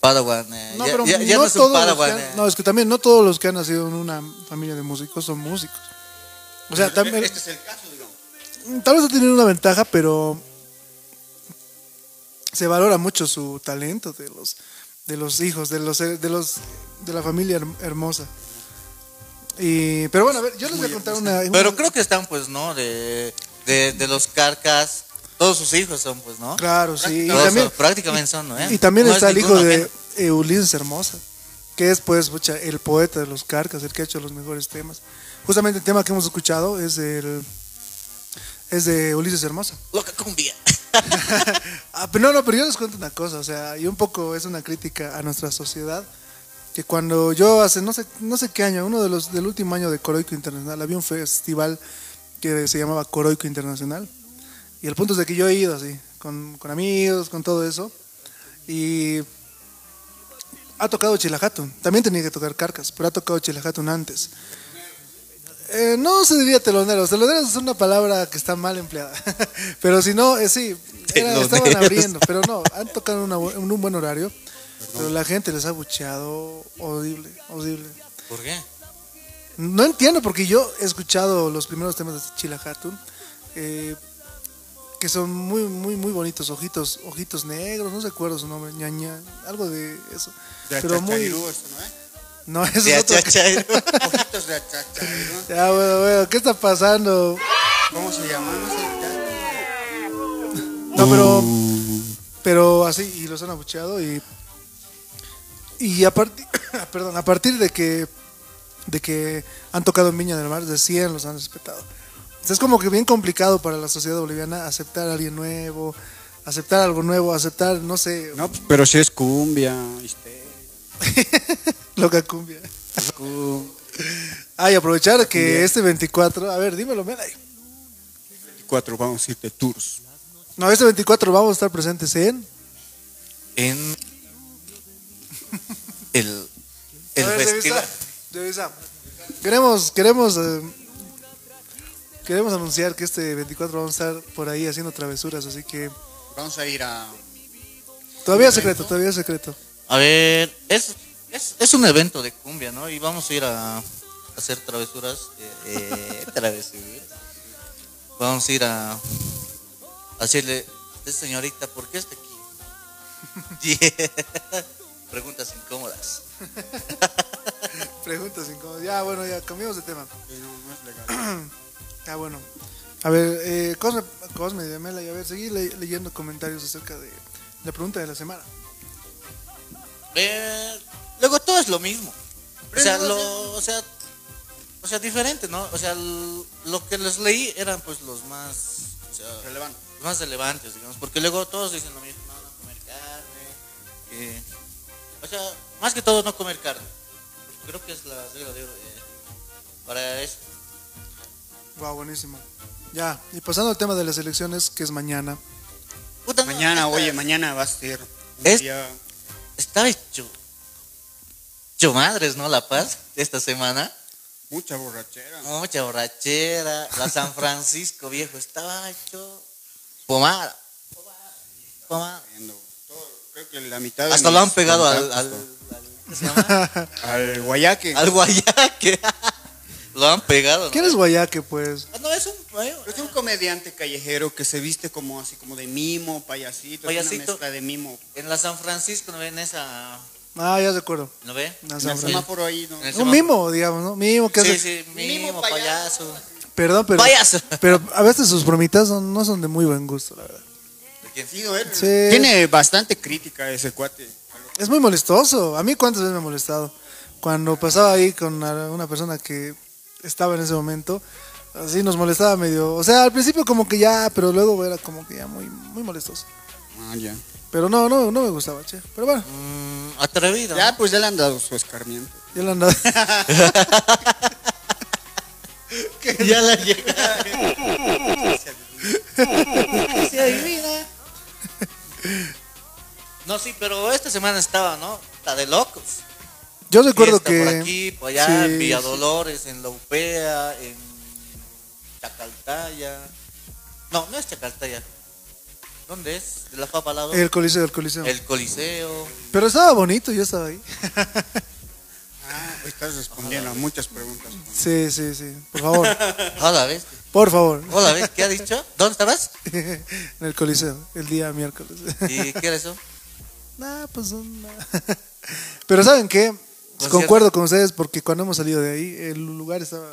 Padawan, eh, no, ya, pero ya- ya no no es un todos los que Padawan. han- eh. no, es que también no todos los que han nacido en una familia de músicos son músicos. O sea, también, Este es el caso, digamos. tal vez ha tenido una ventaja, pero se valora mucho su talento de los de los hijos, de los de los de la familia herm- hermosa. Y pero bueno, a ver, yo les voy a contar una, Pero creo que están, pues, ¿no? De, de, de los carcas. Todos sus hijos son, pues, ¿no? claro, sí, y Todos también son- prácticamente son, ¿no? eh? y también No es está el hijo de eh, Ulises Hermosa, que es pues pucha, el poeta de los carcas, el que ha hecho los mejores temas. Justamente el tema que hemos escuchado es el es de Ulises Hermosa. Loca cumbia. Ah, pero no, no, pero yo les cuento una cosa, o sea, y un poco es una crítica a nuestra sociedad, que cuando yo hace no sé no sé qué año, uno de los del último año de Coroico Internacional, había un festival que se llamaba Coroico Internacional. Y el punto es de que yo he ido así, con, con amigos, con todo eso. Y ha tocado Chilajatun. También tenía que tocar Carcas, pero ha tocado Chilajatun antes. Eh, no se diría teloneros. Teloneros es una palabra que está mal empleada. pero si no, eh, sí, era- estaban abriendo. Pero no, han tocado una en un buen horario. Pero la gente les ha bucheado horrible, horrible. ¿Por qué? No entiendo porque yo he escuchado los primeros temas de Chila Hatun, eh, que son muy, muy, muy bonitos, ojitos, ojitos negros, no recuerdo su nombre, ñaña, algo de eso. De Pero muy, Achachayirú, eso, ¿no? eh? no, eso De es otro. Ojitos de Achachayirú. Ya, bueno, bueno, ¿qué está pasando? ¿Cómo se llama? No, pero, pero así, y los han abucheado y, y a partir, perdón, a partir de que, de que han tocado en Viña del Mar, de 100 los han respetado. Entonces, es como que bien complicado para la sociedad boliviana aceptar a alguien nuevo, aceptar algo nuevo, aceptar, no sé, No, pero si es cumbia, ¿viste? loca cumbia. Ah, y aprovechar que este 24, a ver, dímelo, Melay. 24, vamos a ir de tours. No, este 24 vamos a estar presentes en... En el, el ver, festival. revisa, revisa. Queremos, queremos, eh, queremos anunciar que este 24 vamos a estar por ahí haciendo travesuras, así que Vamos a ir a. todavía es secreto, todavía es secreto. A ver, es, es, es un evento de cumbia, ¿no? Y vamos a ir a, hacer travesuras. Eh, eh, travesuras. Vamos a ir a, a decirle, "Usted, señorita, ¿por qué está aquí? Yeah. Preguntas incómodas. Preguntas incómodas. Ya, bueno, ya cambiamos de tema. que no, no es legal. Ya, bueno. A ver, eh, Cosme, Cosme de Mela, y a ver, seguí le- leyendo comentarios acerca de la pregunta de la semana. Eh, luego todo es lo mismo. O sea, lo, o sea, o sea, diferente, ¿no? O sea, lo que les leí eran pues los más, o sea, Relevante. los más relevantes, digamos, porque luego todos dicen lo mismo, no, no comer carne, que- o sea, más que todo no comer carne. Creo que es la regla de oro eh, para eso. Wow, buenísimo. Ya, y pasando al tema de las elecciones, que es mañana. Puta, no, Mañana, esta- oye, mañana va a ser un Es- día. Está hecho, hecho madres, ¿no? La Paz esta semana. Mucha borrachera. Mucha borrachera. La San Francisco, viejo, estaba hecho pomada. Pomada. Todo, Creo que la mitad de Hasta lo han pegado al, al, ¿qué se llama? al guayaque. al guayaque. lo han pegado. ¿no? ¿Quién es Guayaque, pues? Ah, No, es un... Es un comediante callejero que se viste como así como de mimo, payasito, es Payasito. una mezcla de mimo. En la San Francisco, ¿no ven esa...? Ah, ya recuerdo. ¿No ve? En San semáforo ahí, ¿no? Un mimo, digamos, ¿no? Mimo que Sí, hace. sí, mimo, Mimo payaso. Perdón, pero. Payaso. Pero a veces sus bromitas son- no son de muy buen gusto, la verdad. Tiene bastante crítica ese cuate. Es muy molestoso. A mí, ¿cuántas veces me ha molestado? Cuando pasaba ahí con una persona que estaba en ese momento, así nos molestaba medio. O sea, al principio, como que ya, pero luego era como que ya muy, muy molestoso. Ah, ya. Pero no, no, no me gustaba, che. Pero bueno, Mm, atrevido. Ya, pues ya le han dado su escarmiento. ya le andaba. ya la llega. No, sí, pero esta semana estaba, ¿no? La de locos. Yo recuerdo Fiesta que. por aquí, por allá, Sí, en Villa sí. Dolores, en La Upea, en Chacaltaya. No, no es Chacaltaya. ¿Dónde es? ¿De la Papa al lado? El coliseo, el coliseo. El Coliseo. Pero estaba bonito, yo estaba ahí. Ah, estás respondiendo a muchas preguntas. Sí, sí, sí. Por favor, Hola, ¿ves? Por favor. Hola. ¿Qué ha dicho? ¿Dónde estabas? en el coliseo, el día miércoles. ¿Y qué era eso? Nah, pues. Pero ¿saben qué? Concierto. Concuerdo con ustedes porque cuando hemos salido de ahí, el lugar estaba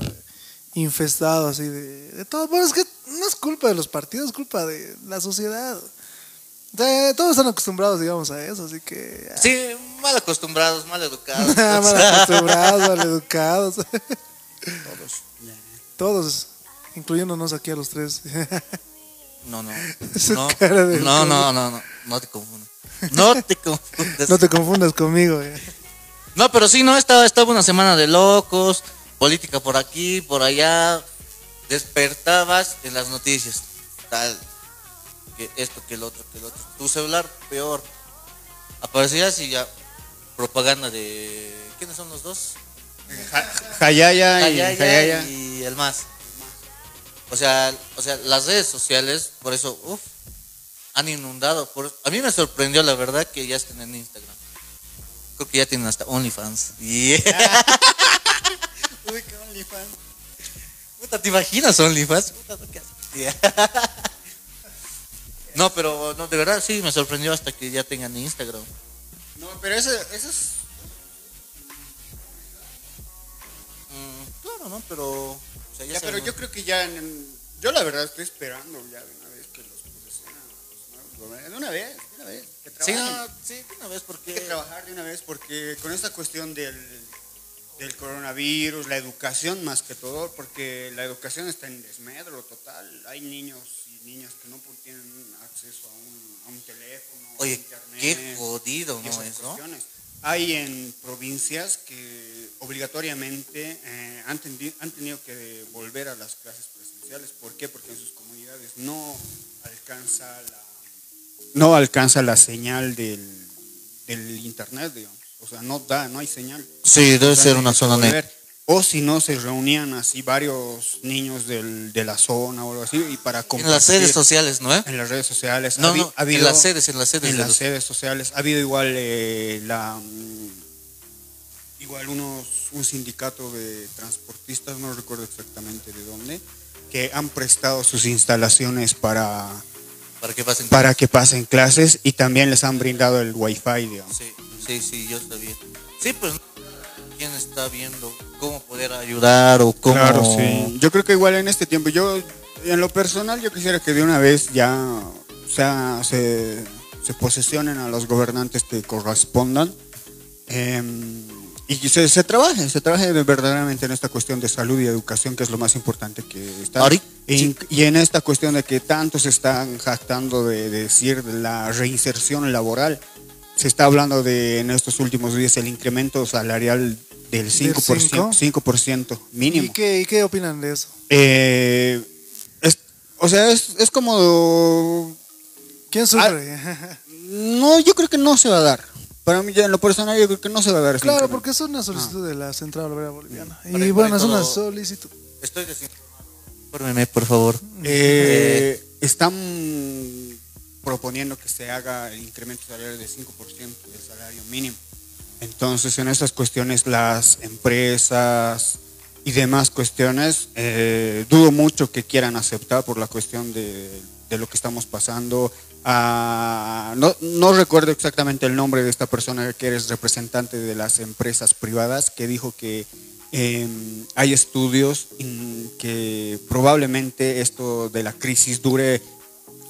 infestado así de, de todo. Bueno, es que no es culpa de los partidos, es culpa de la sociedad. Todos están acostumbrados, digamos, a eso, así que... ah, Sí, mal acostumbrados, mal educados. mal acostumbrados, mal educados. Todos. Todos, incluyéndonos aquí a los tres. No, no. Su No, cara de- no, no, no, no, no te confundas. No te confundas. no te confundas conmigo. eh. No, pero sí, no, estaba, estaba una semana de locos, política por aquí, por allá. Despertabas en las noticias. Tal. Que esto, que el otro, que el otro. Tu celular, peor. Aparecías y ya. Propaganda de. ¿Quiénes son los dos? Ja- Jayaya y Jayaya Jayaya. y el más. O sea, o sea, las redes sociales, por eso, uff, han inundado. Por, a mí me sorprendió, la verdad, que ya estén en Instagram. Creo que ya tienen hasta OnlyFans. Y Uy, qué OnlyFans. Puta, ¿te imaginas OnlyFans? Puta. No, pero no, de verdad sí me sorprendió hasta que ya tengan Instagram. No, pero eso, eso es. Mm, claro, ¿no? Pero. Sea, ya Ya, pero yo creo que ya. en- yo la verdad estoy esperando ya de una vez que los nuevos gobernantes. De una vez, de una vez. Que Sí, trabajen. no, sí, de una vez, porque. Hay que trabajar de una vez porque con esta cuestión del, del coronavirus, la educación más que todo, porque la educación está en desmedro total. Hay niños y niñas que no tienen acceso a un, a un teléfono, a Oye, internet. qué jodido, ¿no es, no? Hay en provincias que obligatoriamente eh, han, han tenido que volver a las clases presenciales. ¿Por qué? Porque en sus comunidades no alcanza la, no alcanza la señal del, del internet, digamos. O sea, no da, no hay señal. Sí, debe O sea, ser una zona negra. O si no, se reunían así varios niños del- de la zona o algo así y para En las redes compartir sociales, ¿no? eh? en las redes sociales. No, Ha no, ha habido- en las sedes, en las sedes. en las los- redes sociales. Ha habido igual eh, la mm, igual unos un sindicato de transportistas, no recuerdo exactamente de dónde, que han prestado sus instalaciones para Para que pasen. para que pasen clases y también les han brindado el wifi, digamos. Sí, sí, sí, yo sabía. Sí, pues, ¿quién está viendo cómo poder ayudar o cómo... Claro, sí. Yo creo que igual en este tiempo, yo, en lo personal, yo quisiera que de una vez ya o sea, se, se posesionen a los gobernantes que correspondan eh, y que se, se trabaje, se trabaje de- verdaderamente en esta cuestión de salud y educación, que es lo más importante que está. Y, y en esta cuestión de que tanto se están jactando de, de decir de la reinserción laboral. Se está hablando de en estos últimos días el incremento salarial del 5%, cinco? 5% mínimo. ¿Y qué, ¿Y qué opinan de eso? Eh, es- o sea, es, es como... ¿Quién sufre? No, yo creo que no se va a dar. Para mí, ya en lo personal, yo creo que no se va a dar. claro, porque es una solicitud de la Central Obrera Boliviana. Y para bueno, es todo- una solicitud. Estoy desinformado. Infórmeme, por favor. Eh, están proponiendo que se haga el incremento salarial de 5% del salario mínimo. Entonces, en estas cuestiones, las empresas y demás cuestiones, eh, dudo mucho que quieran aceptar por la cuestión de, lo que estamos pasando. Ah, no, no recuerdo exactamente el nombre de esta persona que eres representante de las empresas privadas, que dijo que eh, hay estudios que probablemente esto de la crisis dure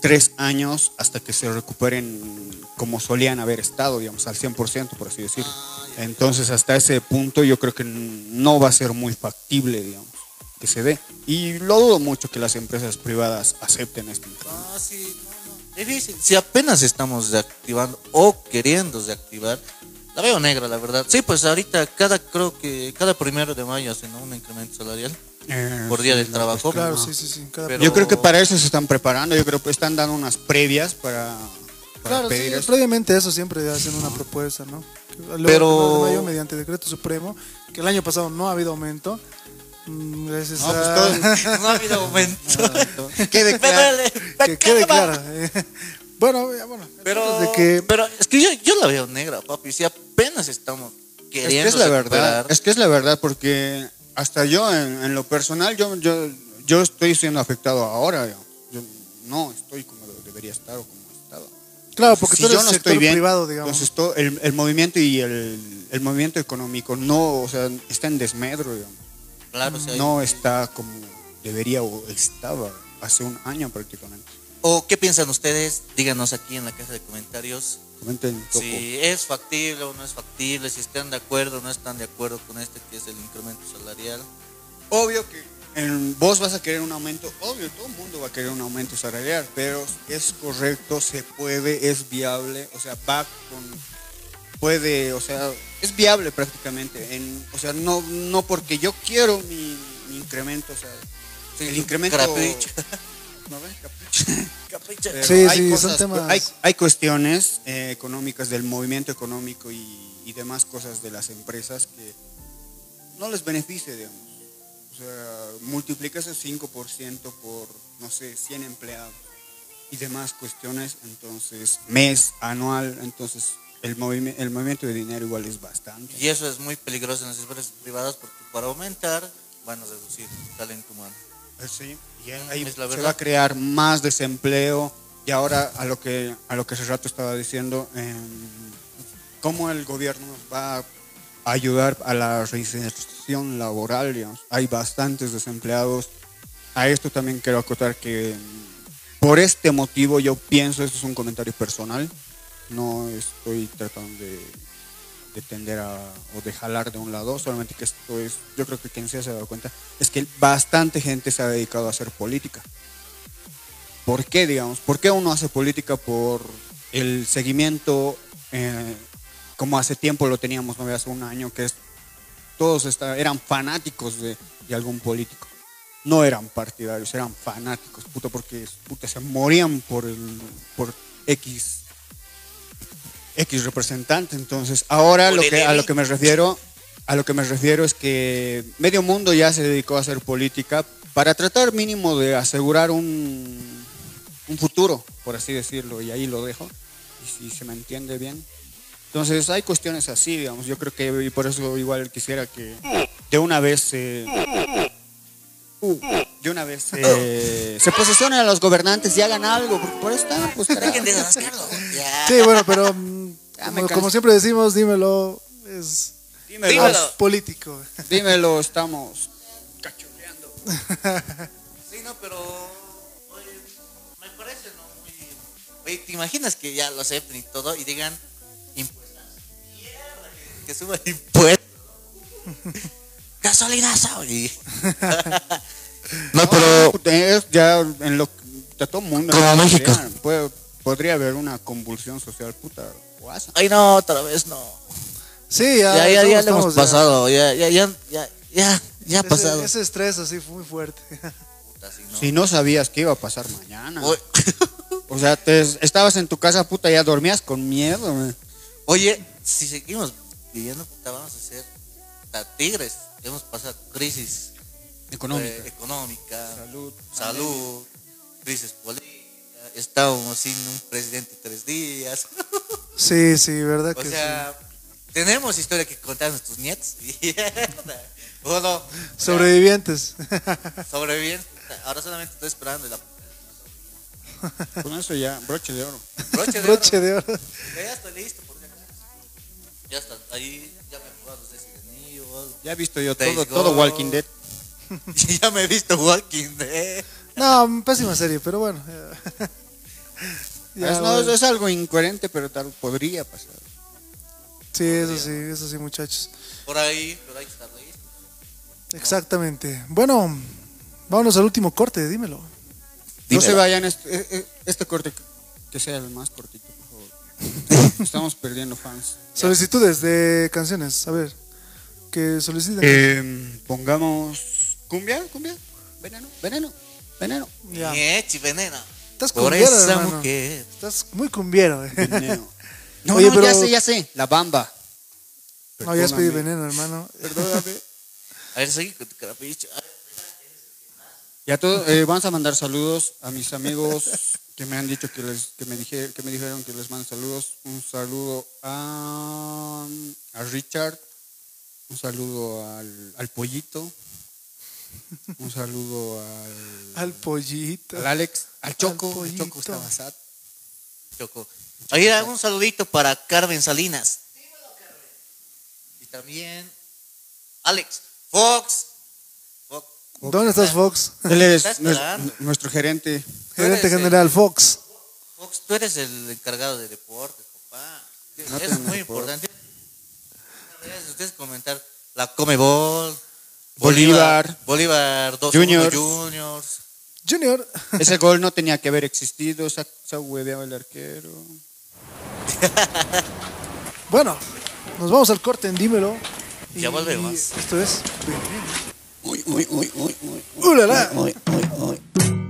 tres años hasta que se recuperen como solían haber estado, digamos, al 100%, por así decirlo. Entonces, hasta ese punto yo creo que no va a ser muy factible, digamos, que se dé. Y lo dudo mucho que las empresas privadas acepten esto. Ah, sí, no, no. Difícil. Si apenas estamos reactivando o queriendo reactivar, la veo negra, la verdad. Sí, pues ahorita cada, creo que cada primero de mayo hacen un incremento salarial Eh, por día sí, del trabajo. Claro, no. sí, sí, sí. cada- Pero- Yo creo que para eso se están preparando, yo creo que están dando unas previas para, para Claro, sí, pedir eso. previamente eso siempre hacen una propuesta, ¿no? Luego, Pero- mayo, mediante decreto supremo, que el año pasado no ha habido aumento. mm, Gracias No, pues a... todo- No ha habido aumento. Quede claro. que quede claro. eh. Bueno, ya, bueno. Pero, de que pero es que yo, yo la veo negra, papi. Si apenas estamos Es queriendo que es la verdad, es que es la verdad porque hasta yo en, en lo personal yo, yo yo estoy siendo afectado ahora. Yo, Yo no estoy como debería estar o como he estado. Claro, porque Si tú eres yo no sector estoy bien, privado, digamos. entonces todo el, el movimiento y el, el movimiento económico no, o sea, está en desmedro, digamos. Claro, o sea, no está como debería o estaba hace un año prácticamente. ¿O qué piensan ustedes? Díganos aquí en la caja de comentarios. Si es factible o no es factible, si están de acuerdo o no están de acuerdo con este que es el incremento salarial. Obvio que en- vos vas a querer un aumento, obvio, todo el mundo va a querer un aumento salarial, pero es correcto, se puede, es viable, o sea, va con, puede, o sea, es viable prácticamente. En, o sea, no, no porque yo quiero mi, mi incremento, o sea, el incremento. Capricho. ¿No ves? Sí, hay sí, cosas- son temas- Hay, hay cuestiones eh, económicas del movimiento económico y, y demás cosas de las empresas que no les beneficia, digamos. O sea, multiplica ese 5% por, no sé, 100 empleados y demás cuestiones, entonces, mes, anual, entonces el, movimi- el movimiento de dinero igual es bastante. Y eso es muy peligroso en las empresas privadas porque para aumentar van a reducir talento humano. Eh, Sí, y ahí Es la se va a crear más desempleo y ahora a lo que a lo que hace rato estaba diciendo, em, cómo el gobierno va a ayudar a la reinserción laboral, digamos. Hay bastantes desempleados. A esto también quiero acotar que em, por este motivo yo pienso, esto es un comentario personal, no estoy tratando de, de tender a, o de jalar de un lado, solamente que esto es, yo creo que quien se ha dado cuenta, es que bastante gente se ha dedicado a hacer política. ¿Por qué, digamos? ¿Por qué uno hace política? Por el seguimiento, eh, como hace tiempo lo teníamos, no hace un año, que es, todos esta- eran fanáticos de, de algún político. No eran partidarios, eran fanáticos, puta, porque se morían por, el, por X X representante. Entonces, ahora lo que, a lo que me refiero, a lo que me refiero es que medio mundo ya se dedicó a hacer política para tratar mínimo de asegurar un, un futuro, por así decirlo, y ahí lo dejo, y si se me entiende bien. Entonces hay cuestiones así, digamos, yo creo que y por eso igual quisiera que de una vez se de una vez se, se posicionen a los gobernantes y hagan algo, porque por eso están, pues. Dejen de rascarlo. Ya. Sí, bueno, pero mm, como, siempre decimos, dímelo, es Dímelo, Dímelo. político. dímelo, estamos Sí, no, pero. Oye, me parece, ¿no? Muy. Oye, ¿te imaginas que ya lo acepten y todo y digan impuestos? Mierda, que, que suba impuestos. Gasolinazo. Y... no, pero. Es ya en lo de todo mundo. Como México. puede- podría haber una convulsión social puta guasa. Ay, no, otra vez no. Sí, ya, Ya, ya, ya, le hemos pasado. Ya, ya, ya, ya, ya, ya ha Ese, pasado. ese estrés así fue muy fuerte. Puta, sí, no. Si no sabías qué iba a pasar mañana. O sea, te, estabas en tu casa, puta, ya dormías con miedo. man. Oye, si seguimos viviendo, puta, vamos a ser tigres. Hemos pasado crisis Económica. eh, económica, Salud. salud, crisis política. Estábamos sin un presidente tres días. Sí, sí, verdad o que sea, tenemos historia que contar a nuestros nietos. o no, sí. Sobrevivientes. sobreviviendo. Ahora solamente estoy esperando la Con eso ya, broche de oro. broche de Broche oro. de oro. Ya estoy listo, por si acaso. Ya está, ahí ya me he jugado. Ya he visto yo todo, todo. Walking Dead. ya me he visto Walking Dead. No, pésima serie, pero bueno. ya. Es, no, bueno. es algo incoherente, pero tal podría pasar. Sí, eso sí, eso sí, muchachos. Por ahí, hay que estar listo. Exactamente. Bueno, vámonos al último corte, dímelo. No Dímelo. se vayan, este, eh, eh, este corte que sea el más cortito, por favor. Estamos perdiendo fans. Solicitudes de canciones, a ver. Que soliciten. Eh, pongamos cumbia, cumbia, veneno, veneno, veneno, Ya. Niechi, veneno. Estás Por cumbiero, esa hermano. mujer. Estás muy cumbiero. eh. veneno. No, Oye, no, ya sé, ya sé, la bamba. No, ya pedir Perdóname, veneno, hermano. Perdóname. A ver, seguí con tu carapicho. A ver, Y a todos, eh, vamos a mandar saludos a mis amigos que me han dicho que les, que me dije, que me dijeron que les mando saludos. Un saludo a, a Richard, un saludo al, al pollito, un saludo al, Al pollito. al Alex, al Choco, el pollito. Choco estaba sad. Choco. Oye, un saludito para Carmen Salinas. Y también Alex Fox. Fox. ¿Dónde estás, Fox? Él es nuestro gerente. Gerente el- general Fox. Fox, tú eres el encargado de deportes, papá. No es muy deporte. importante. Ustedes comentar la Comebol, Bolívar. Bolívar 2 Juniors. Juniors. Junior. Ese gol no tenía que haber existido, se ha, se ha hueveado el arquero. Bueno, nos vamos al corte en Dímelo. Ya Y volvemos. Esto es. Uy, uy, uy, uy, uy. ¡Uh, la, la! Uy, uy, uy.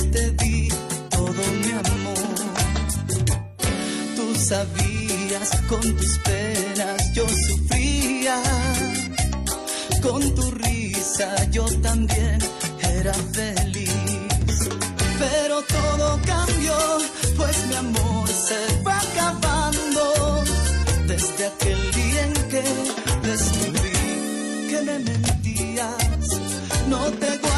Te di todo mi amor. Tú sabías con tus penas yo sufría. Con tu risa yo también era feliz. Pero todo cambió, pues mi amor se fue acabando desde aquel día en que descubrí que me mentías. No te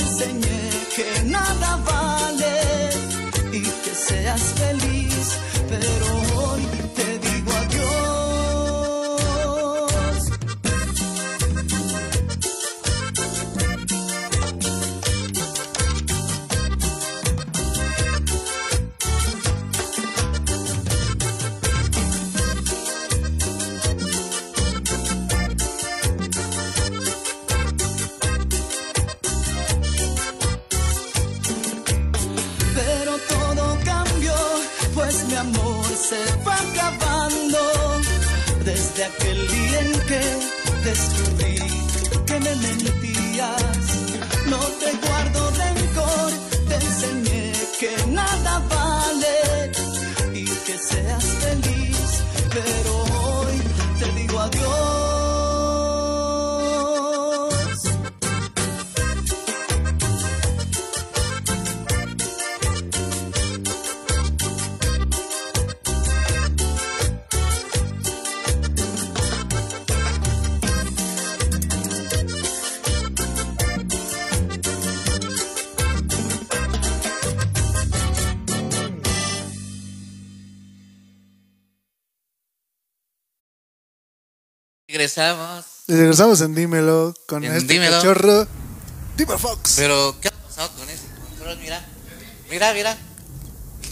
enseñé que nada vale y que seas feliz, pero hoy Regresamos. Y regresamos en Dímelo con En este Dímelo. cachorro. Dime Fox. Pero, ¿qué ha pasado con ese control? Mira, mira, mira.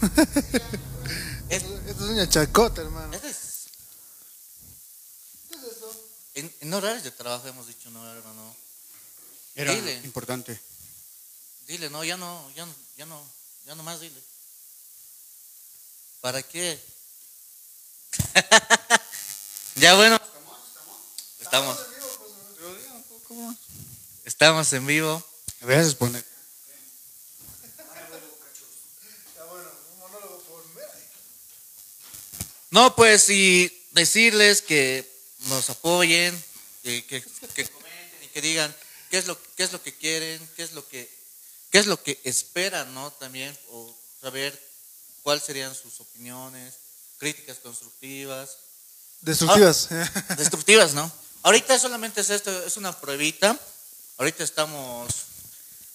Es- Esta es una chacota, hermano. Este es- En, en horarios de trabajo hemos dicho no, hermano. Era Dile. importante. Dile, no, ya no, ya no, ya no, ya no más dile. ¿Para qué? ya bueno. Estamos. Estamos en vivo. Veces poner. No, pues y decirles que nos apoyen, que, que, que comenten y que digan qué es lo qué es lo que quieren, qué es lo que qué es lo que esperan, ¿no? También o saber cuáles serían sus opiniones, críticas constructivas, Destructivas. destructivas, ¿no? Ahorita solamente es esto, es una pruebita. Ahorita estamos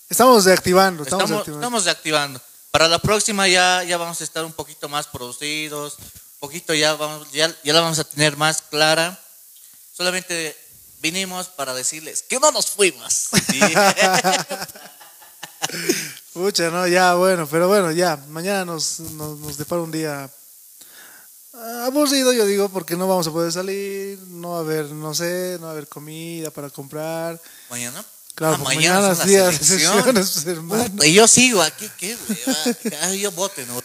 estamos deactivando, estamos, estamos, deactivando. estamos deactivando. Para la próxima ya, ya vamos a estar un poquito más producidos, un poquito ya, vamos, ya, ya la vamos a tener más clara. Solamente vinimos para decirles que no nos fuimos. Sí. Pucha, no, ya, bueno, pero bueno, ya. Mañana nos, nos, nos depara un día aburrido, yo digo, porque no vamos a poder salir, no va a haber, no sé, no va a haber comida para comprar. ¿Mañana? Claro, Ah, pues mañana mañana día las sesiones, hermano. Y yo sigo aquí, ¿qué? Ah, yo voten. ¿no?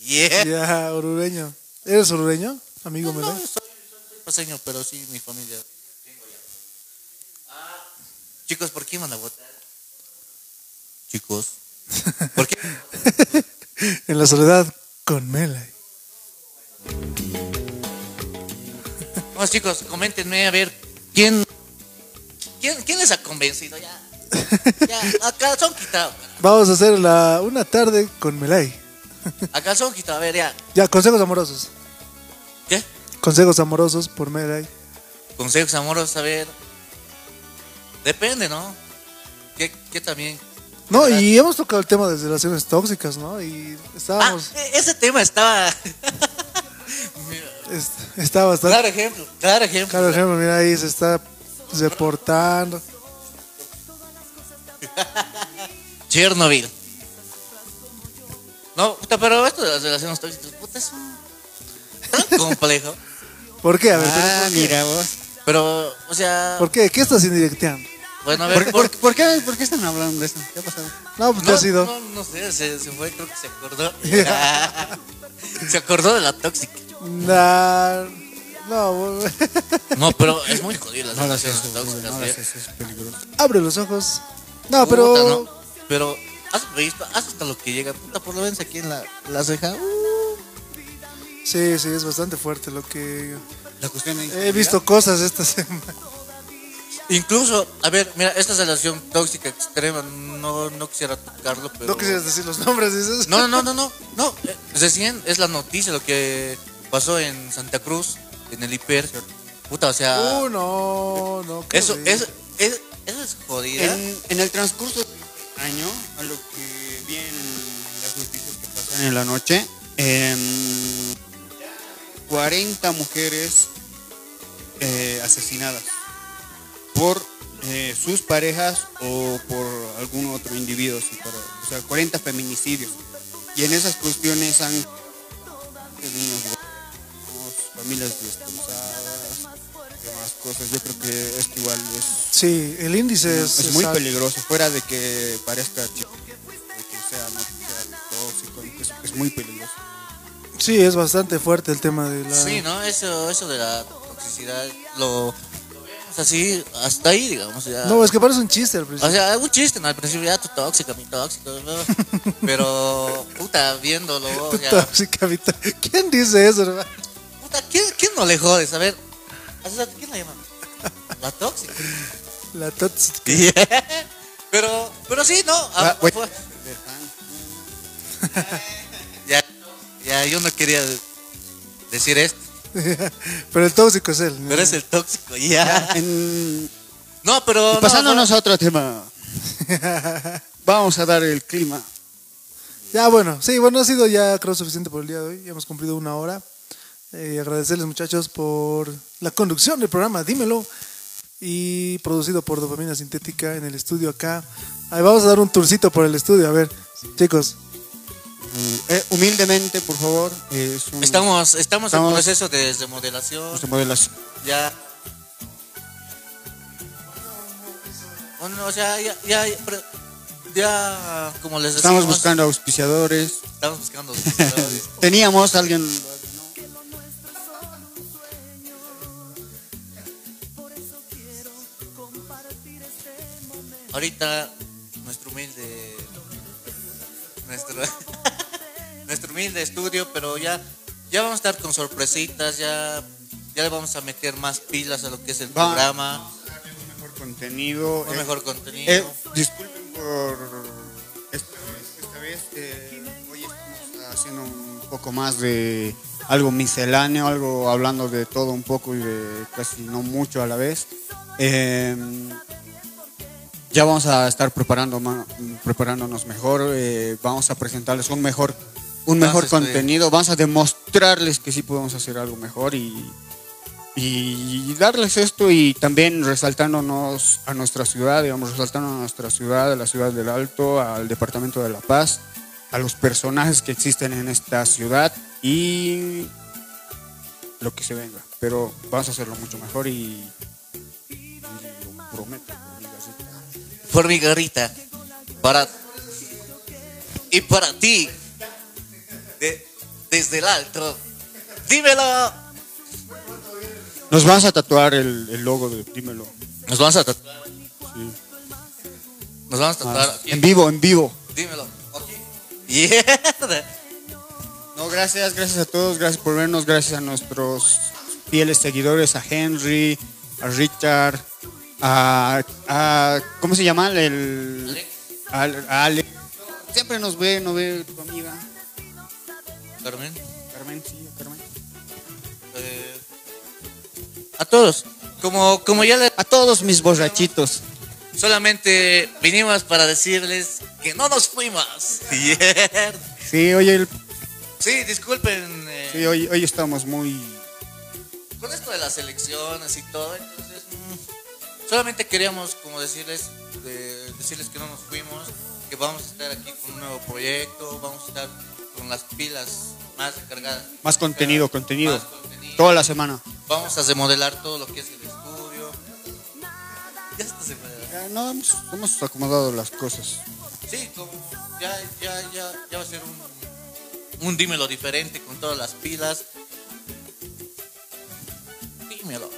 Yeah. Ya, orureño. ¿Eres orureño, amigo No, no, soy, soy paseño, pero sí, mi familia. Ah, chicos, ¿por quién van a votar? Chicos, ¿por qué? En la soledad con Mela. Vamos, chicos, coméntenme a ver quién, quién, quién les ha convencido ya. Ya, a calzón quitado. Vamos a hacer la, una tarde con Melay. A calzón quitado, a ver, ya. Ya, consejos amorosos. ¿Qué? Consejos amorosos por Melay. Consejos amorosos, a ver. Depende, ¿no? ¿Qué, qué también? No, ¿Verdad? y hemos tocado el tema de relaciones tóxicas, ¿no? Y Ah, estábamos. e- ese tema estaba. es- está bastante. claro ejemplo, claro ejemplo. Claro ejemplo, mira ahí se está reportando. Chernobyl. No, puta, pero esto de las relaciones tóxicas, puta, es un tan complejo. ¿Por qué? A ver, Ah, pero- mira vos. Pero, o sea, ¿por qué? ¿Qué estás indirecteando? bueno, a ¿Por, ver, por- por qué, por qué están hablando de esto? ¿Qué ha pasado? No, pues no, te has ido. no, no sé, se, se fue, creo que se acordó. se acordó de la tóxica. Nah, no, No, pero es muy jodido las No hagas relaciones eso, tóxicas, no ¿eh? es peligroso. abre los ojos. No, Puta, pero. no. Pero, has visto, has hasta lo que llega, puta, por lo menos aquí en la, la ceja. uh, Sí, sí, es bastante fuerte lo que. La cuestión es... He visto cosas esta semana. Incluso, a ver, mira, esta relación tóxica extrema, no, no quisiera tocarlo, pero... No quisieras decir los nombres, dices. No, no, no, no, no. eh, Recién es la noticia lo que pasó en Santa Cruz, en el hiper. Puta, o sea, Uh, no, no. eso, horrible. es, es, eso es jodida. En, en el transcurso del año, a lo que vi en las noticias que pasan en la noche, em, 40 mujeres eh, asesinadas por eh, sus parejas o por algún otro individuo. sí, por- o sea, 40 feminicidios. Y en esas cuestiones han niños familias destrozadas, demás cosas. Yo creo que esto igual es Sí, el índice es. es muy peligroso, fuera de que parezca chico, de que sea, no sea tóxico, es, es muy peligroso. Sí, es bastante fuerte el tema de la. Sí, ¿no? Eso, eso de la toxicidad lo, vemos así, hasta ahí, digamos. Ya. No, es que parece un chiste al O principio. sea, un chiste, ¿no? Al principio, ya tu tóxica, mi tóxico. ¿no? Pero, puta, viéndolo, o sea, Tóxica, vita- ¿Quién dice eso, hermano? Puta, ¿quién, ¿quién no le jodes? A ver, ¿quién la llama? La tóxica. La tóxica. Pero, pero sí, ¿no? Ah, Ah, fue- ya, ya, yo no quería decir esto, Pero el tóxico es él. pero es el tóxico, ya. En- No, pero. y no, pasándonos a otro tema, vamos a dar el clima. Ya, bueno, sí, bueno, ha sido ya creo suficiente por el día de hoy. Ya hemos cumplido una hora. Eh, agradecerles, muchachos, por la conducción del programa, dímelo. Y producido por Dopamina Sintética en el estudio acá. Ahí vamos a dar un tourcito por el estudio. A ver, chicos, Eh, humildemente, por favor, es un Estamos, estamos, Estamos- en proceso de remodelación. nuestro modelación. Ya. Bueno, o sea, ya, ya, ya, como les decimos, Estamos buscando auspiciadores. estamos buscando auspiciadores. Teníamos alguien. Ahorita nuestro humilde nuestro nuestro humilde estudio, pero ya ya vamos a estar con sorpresitas, ya ya le vamos a meter más pilas a lo que es el Va- programa, mejor contenido. un eh, mejor contenido. eh, disculpen por esta vez, esta vez eh, hoy estamos haciendo un poco más de algo misceláneo, algo hablando de todo un poco y de casi no mucho a la vez. Ya vamos a estar preparando preparándonos mejor, eh, vamos a presentarles un mejor un mejor contenido, vamos a demostrarles que sí podemos hacer algo mejor y y darles esto y también resaltándonos a nuestra ciudad, digamos, resaltando a nuestra ciudad, a la ciudad del Alto, al departamento de La Paz, a los personajes que existen en esta ciudad y lo que se venga. Pero vamos a hacerlo mucho mejor y Por mi garrita. Para. Y para ti. de- desde el alto. Dímelo. Nos vamos a tatuar el, el logo de Dímelo. Nos vamos a tatuar. Sí. Nos vamos a tatuar. Ah, en vivo, en vivo. Dímelo. Yeah. No, gracias, gracias a todos, gracias por vernos, gracias a nuestros fieles seguidores, a Henry, a Richard, a, a- ¿cómo se llama? El, a Ale. Siempre nos ve, no ve tu amiga. Carmen. Carmen, sí, Carmen. eh, a todos. Como, como ya les A todos mis borrachitos. Solamente vinimos para decirles que no nos fuimos. Yeah. Sí, hoy, el- Sí, disculpen. eh, sí, hoy, hoy estamos muy... Con esto de las elecciones y todo, entonces mm, solamente queríamos como decirles, de- decirles que no nos fuimos, que vamos a estar aquí con un nuevo proyecto, vamos a estar con las pilas más cargadas. Más contenido, contenido. Más contenido. Toda la semana. Vamos a remodelar todo lo que es el estudio. Ya está remodelado. Ya, no, hemos, hemos acomodado las cosas. Sí, como ya, ya, ya, ya va a ser un, un dímelo diferente con todas las pilas. Dímelo.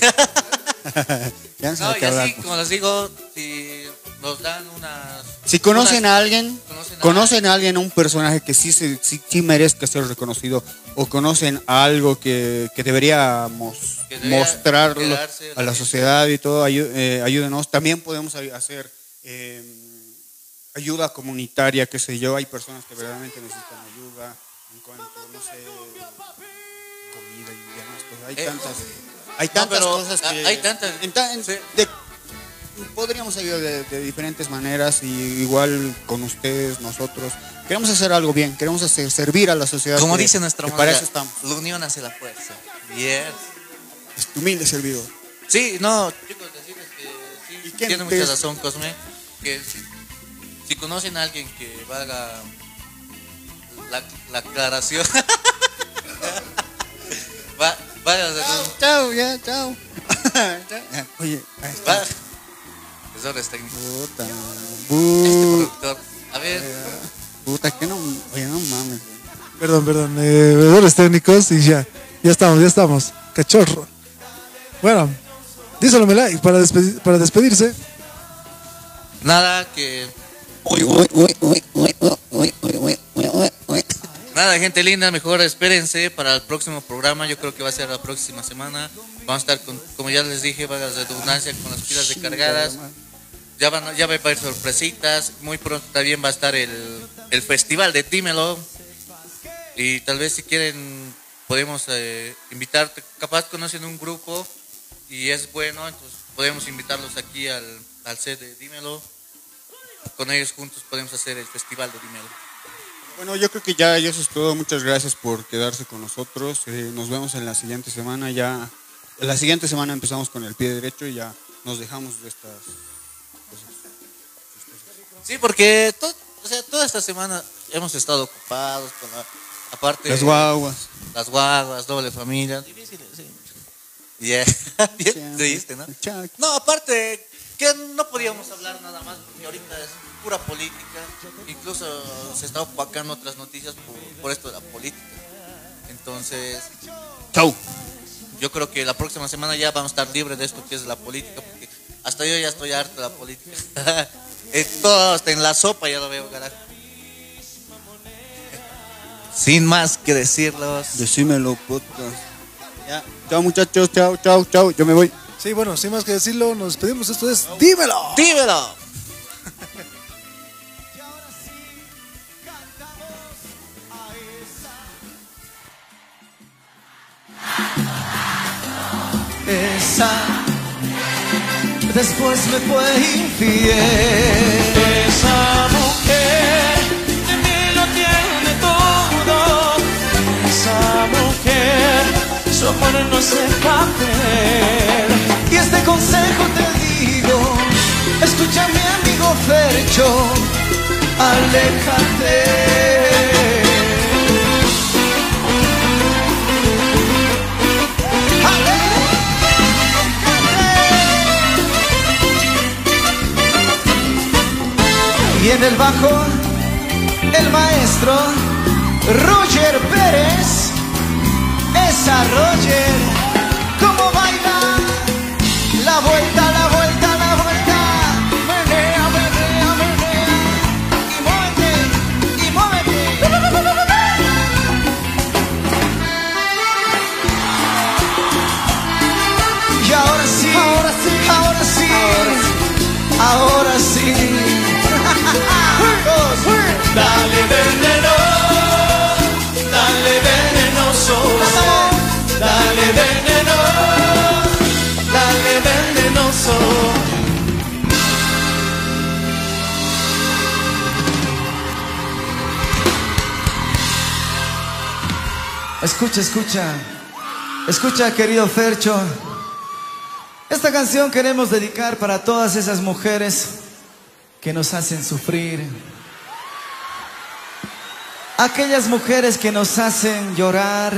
Ya no y así, como les digo, si nos dan unas... Si conocen unas- a alguien, conocen a- conocen a alguien, un personaje que sí, se- sí, sí merezca ser reconocido, o conocen algo que, que deberíamos Que debería mostrarlo a la sociedad y todo, ayú- eh, ayúdenos. También podemos hacer eh, ayuda comunitaria, qué sé yo. Hay personas que verdaderamente necesitan ayuda en cuanto, no sé, comida y demás. cosas. Hay Eh, tantas, hay no, tantas pero cosas que... hay tantas. en ta- en- Sí. de- podríamos ayudar de, de diferentes maneras y igual con ustedes, nosotros. Queremos hacer algo bien, queremos hacer, servir a la sociedad. Como que- dice nuestra Para eso estamos. la unión hace la fuerza. Yes. Este humilde servidor. Sí, no, chicos, decirles que sí, ¿Y quién tiene mucha es? razón, Cosme. Que si, si conocen a alguien que valga la, la aclaración, va, vaya Chao, ya, chao. Ya, Oye, ahí está. técnicos. Puta, Este productor. A ver, puta, que no, oye, no mames. Perdón, perdón, eh, errores técnicos y ya, ya estamos, ya estamos. Cachorro. Bueno, díselo Melay para, despedir- para despedirse. nada que. Nada, gente linda, mejor espérense para el próximo programa. Yo creo que va a ser la próxima semana. Vamos a estar, con, como ya les dije, va a redundancia con las pilas recargadas. Ya, van, ya va a haber sorpresitas. Muy pronto también va a estar el, el festival de Dímelo. Y tal vez si quieren, podemos eh, invitarte. Capaz conocen un grupo y es bueno, entonces podemos invitarlos aquí al, al set de Dímelo. Con ellos juntos podemos hacer el festival de Dímelo. Bueno, yo creo que ya, ya eso es todo. Muchas gracias por quedarse con nosotros. Eh, nos vemos en la siguiente semana. Ya, la siguiente semana empezamos con el pie derecho y ya nos dejamos de estas cosas. Sí, porque o sea, toda esta semana hemos estado ocupados con la, aparte Las guaguas. las guaguas, doble familia, difíciles, sí. Yeah. Bien triste, ¿no? No, aparte que no podíamos hablar nada más porque ahorita es pura política. Incluso se está opacando otras noticias por, por esto de la política. Entonces, Chau. yo creo que la próxima semana ya vamos a estar libres de esto que es la política, porque hasta yo ya estoy harto de la política. Todo hasta en la sopa ya lo veo, carajo. Sin más que decirlos. Decímelo, podcast. Ya. Chao, muchachos. Chao, chao, chao. Yo me voy. Sí, bueno, sin más que decirlo, nos despedimos. Esto es Dímelo. ¡Dímelo! Esa después me fue infiel. Esa mujer de mí lo tiene todo. Esa mujer, su amor no se papel. Consejo te digo, escucha mi amigo Fercho, aléjate. Y en el bajo, el maestro Roger Pérez. Esa Roger, vuelta, Escucha, escucha, escucha querido Fercho. Esta canción queremos dedicar para todas esas mujeres que nos hacen sufrir. Aquellas mujeres que nos hacen llorar.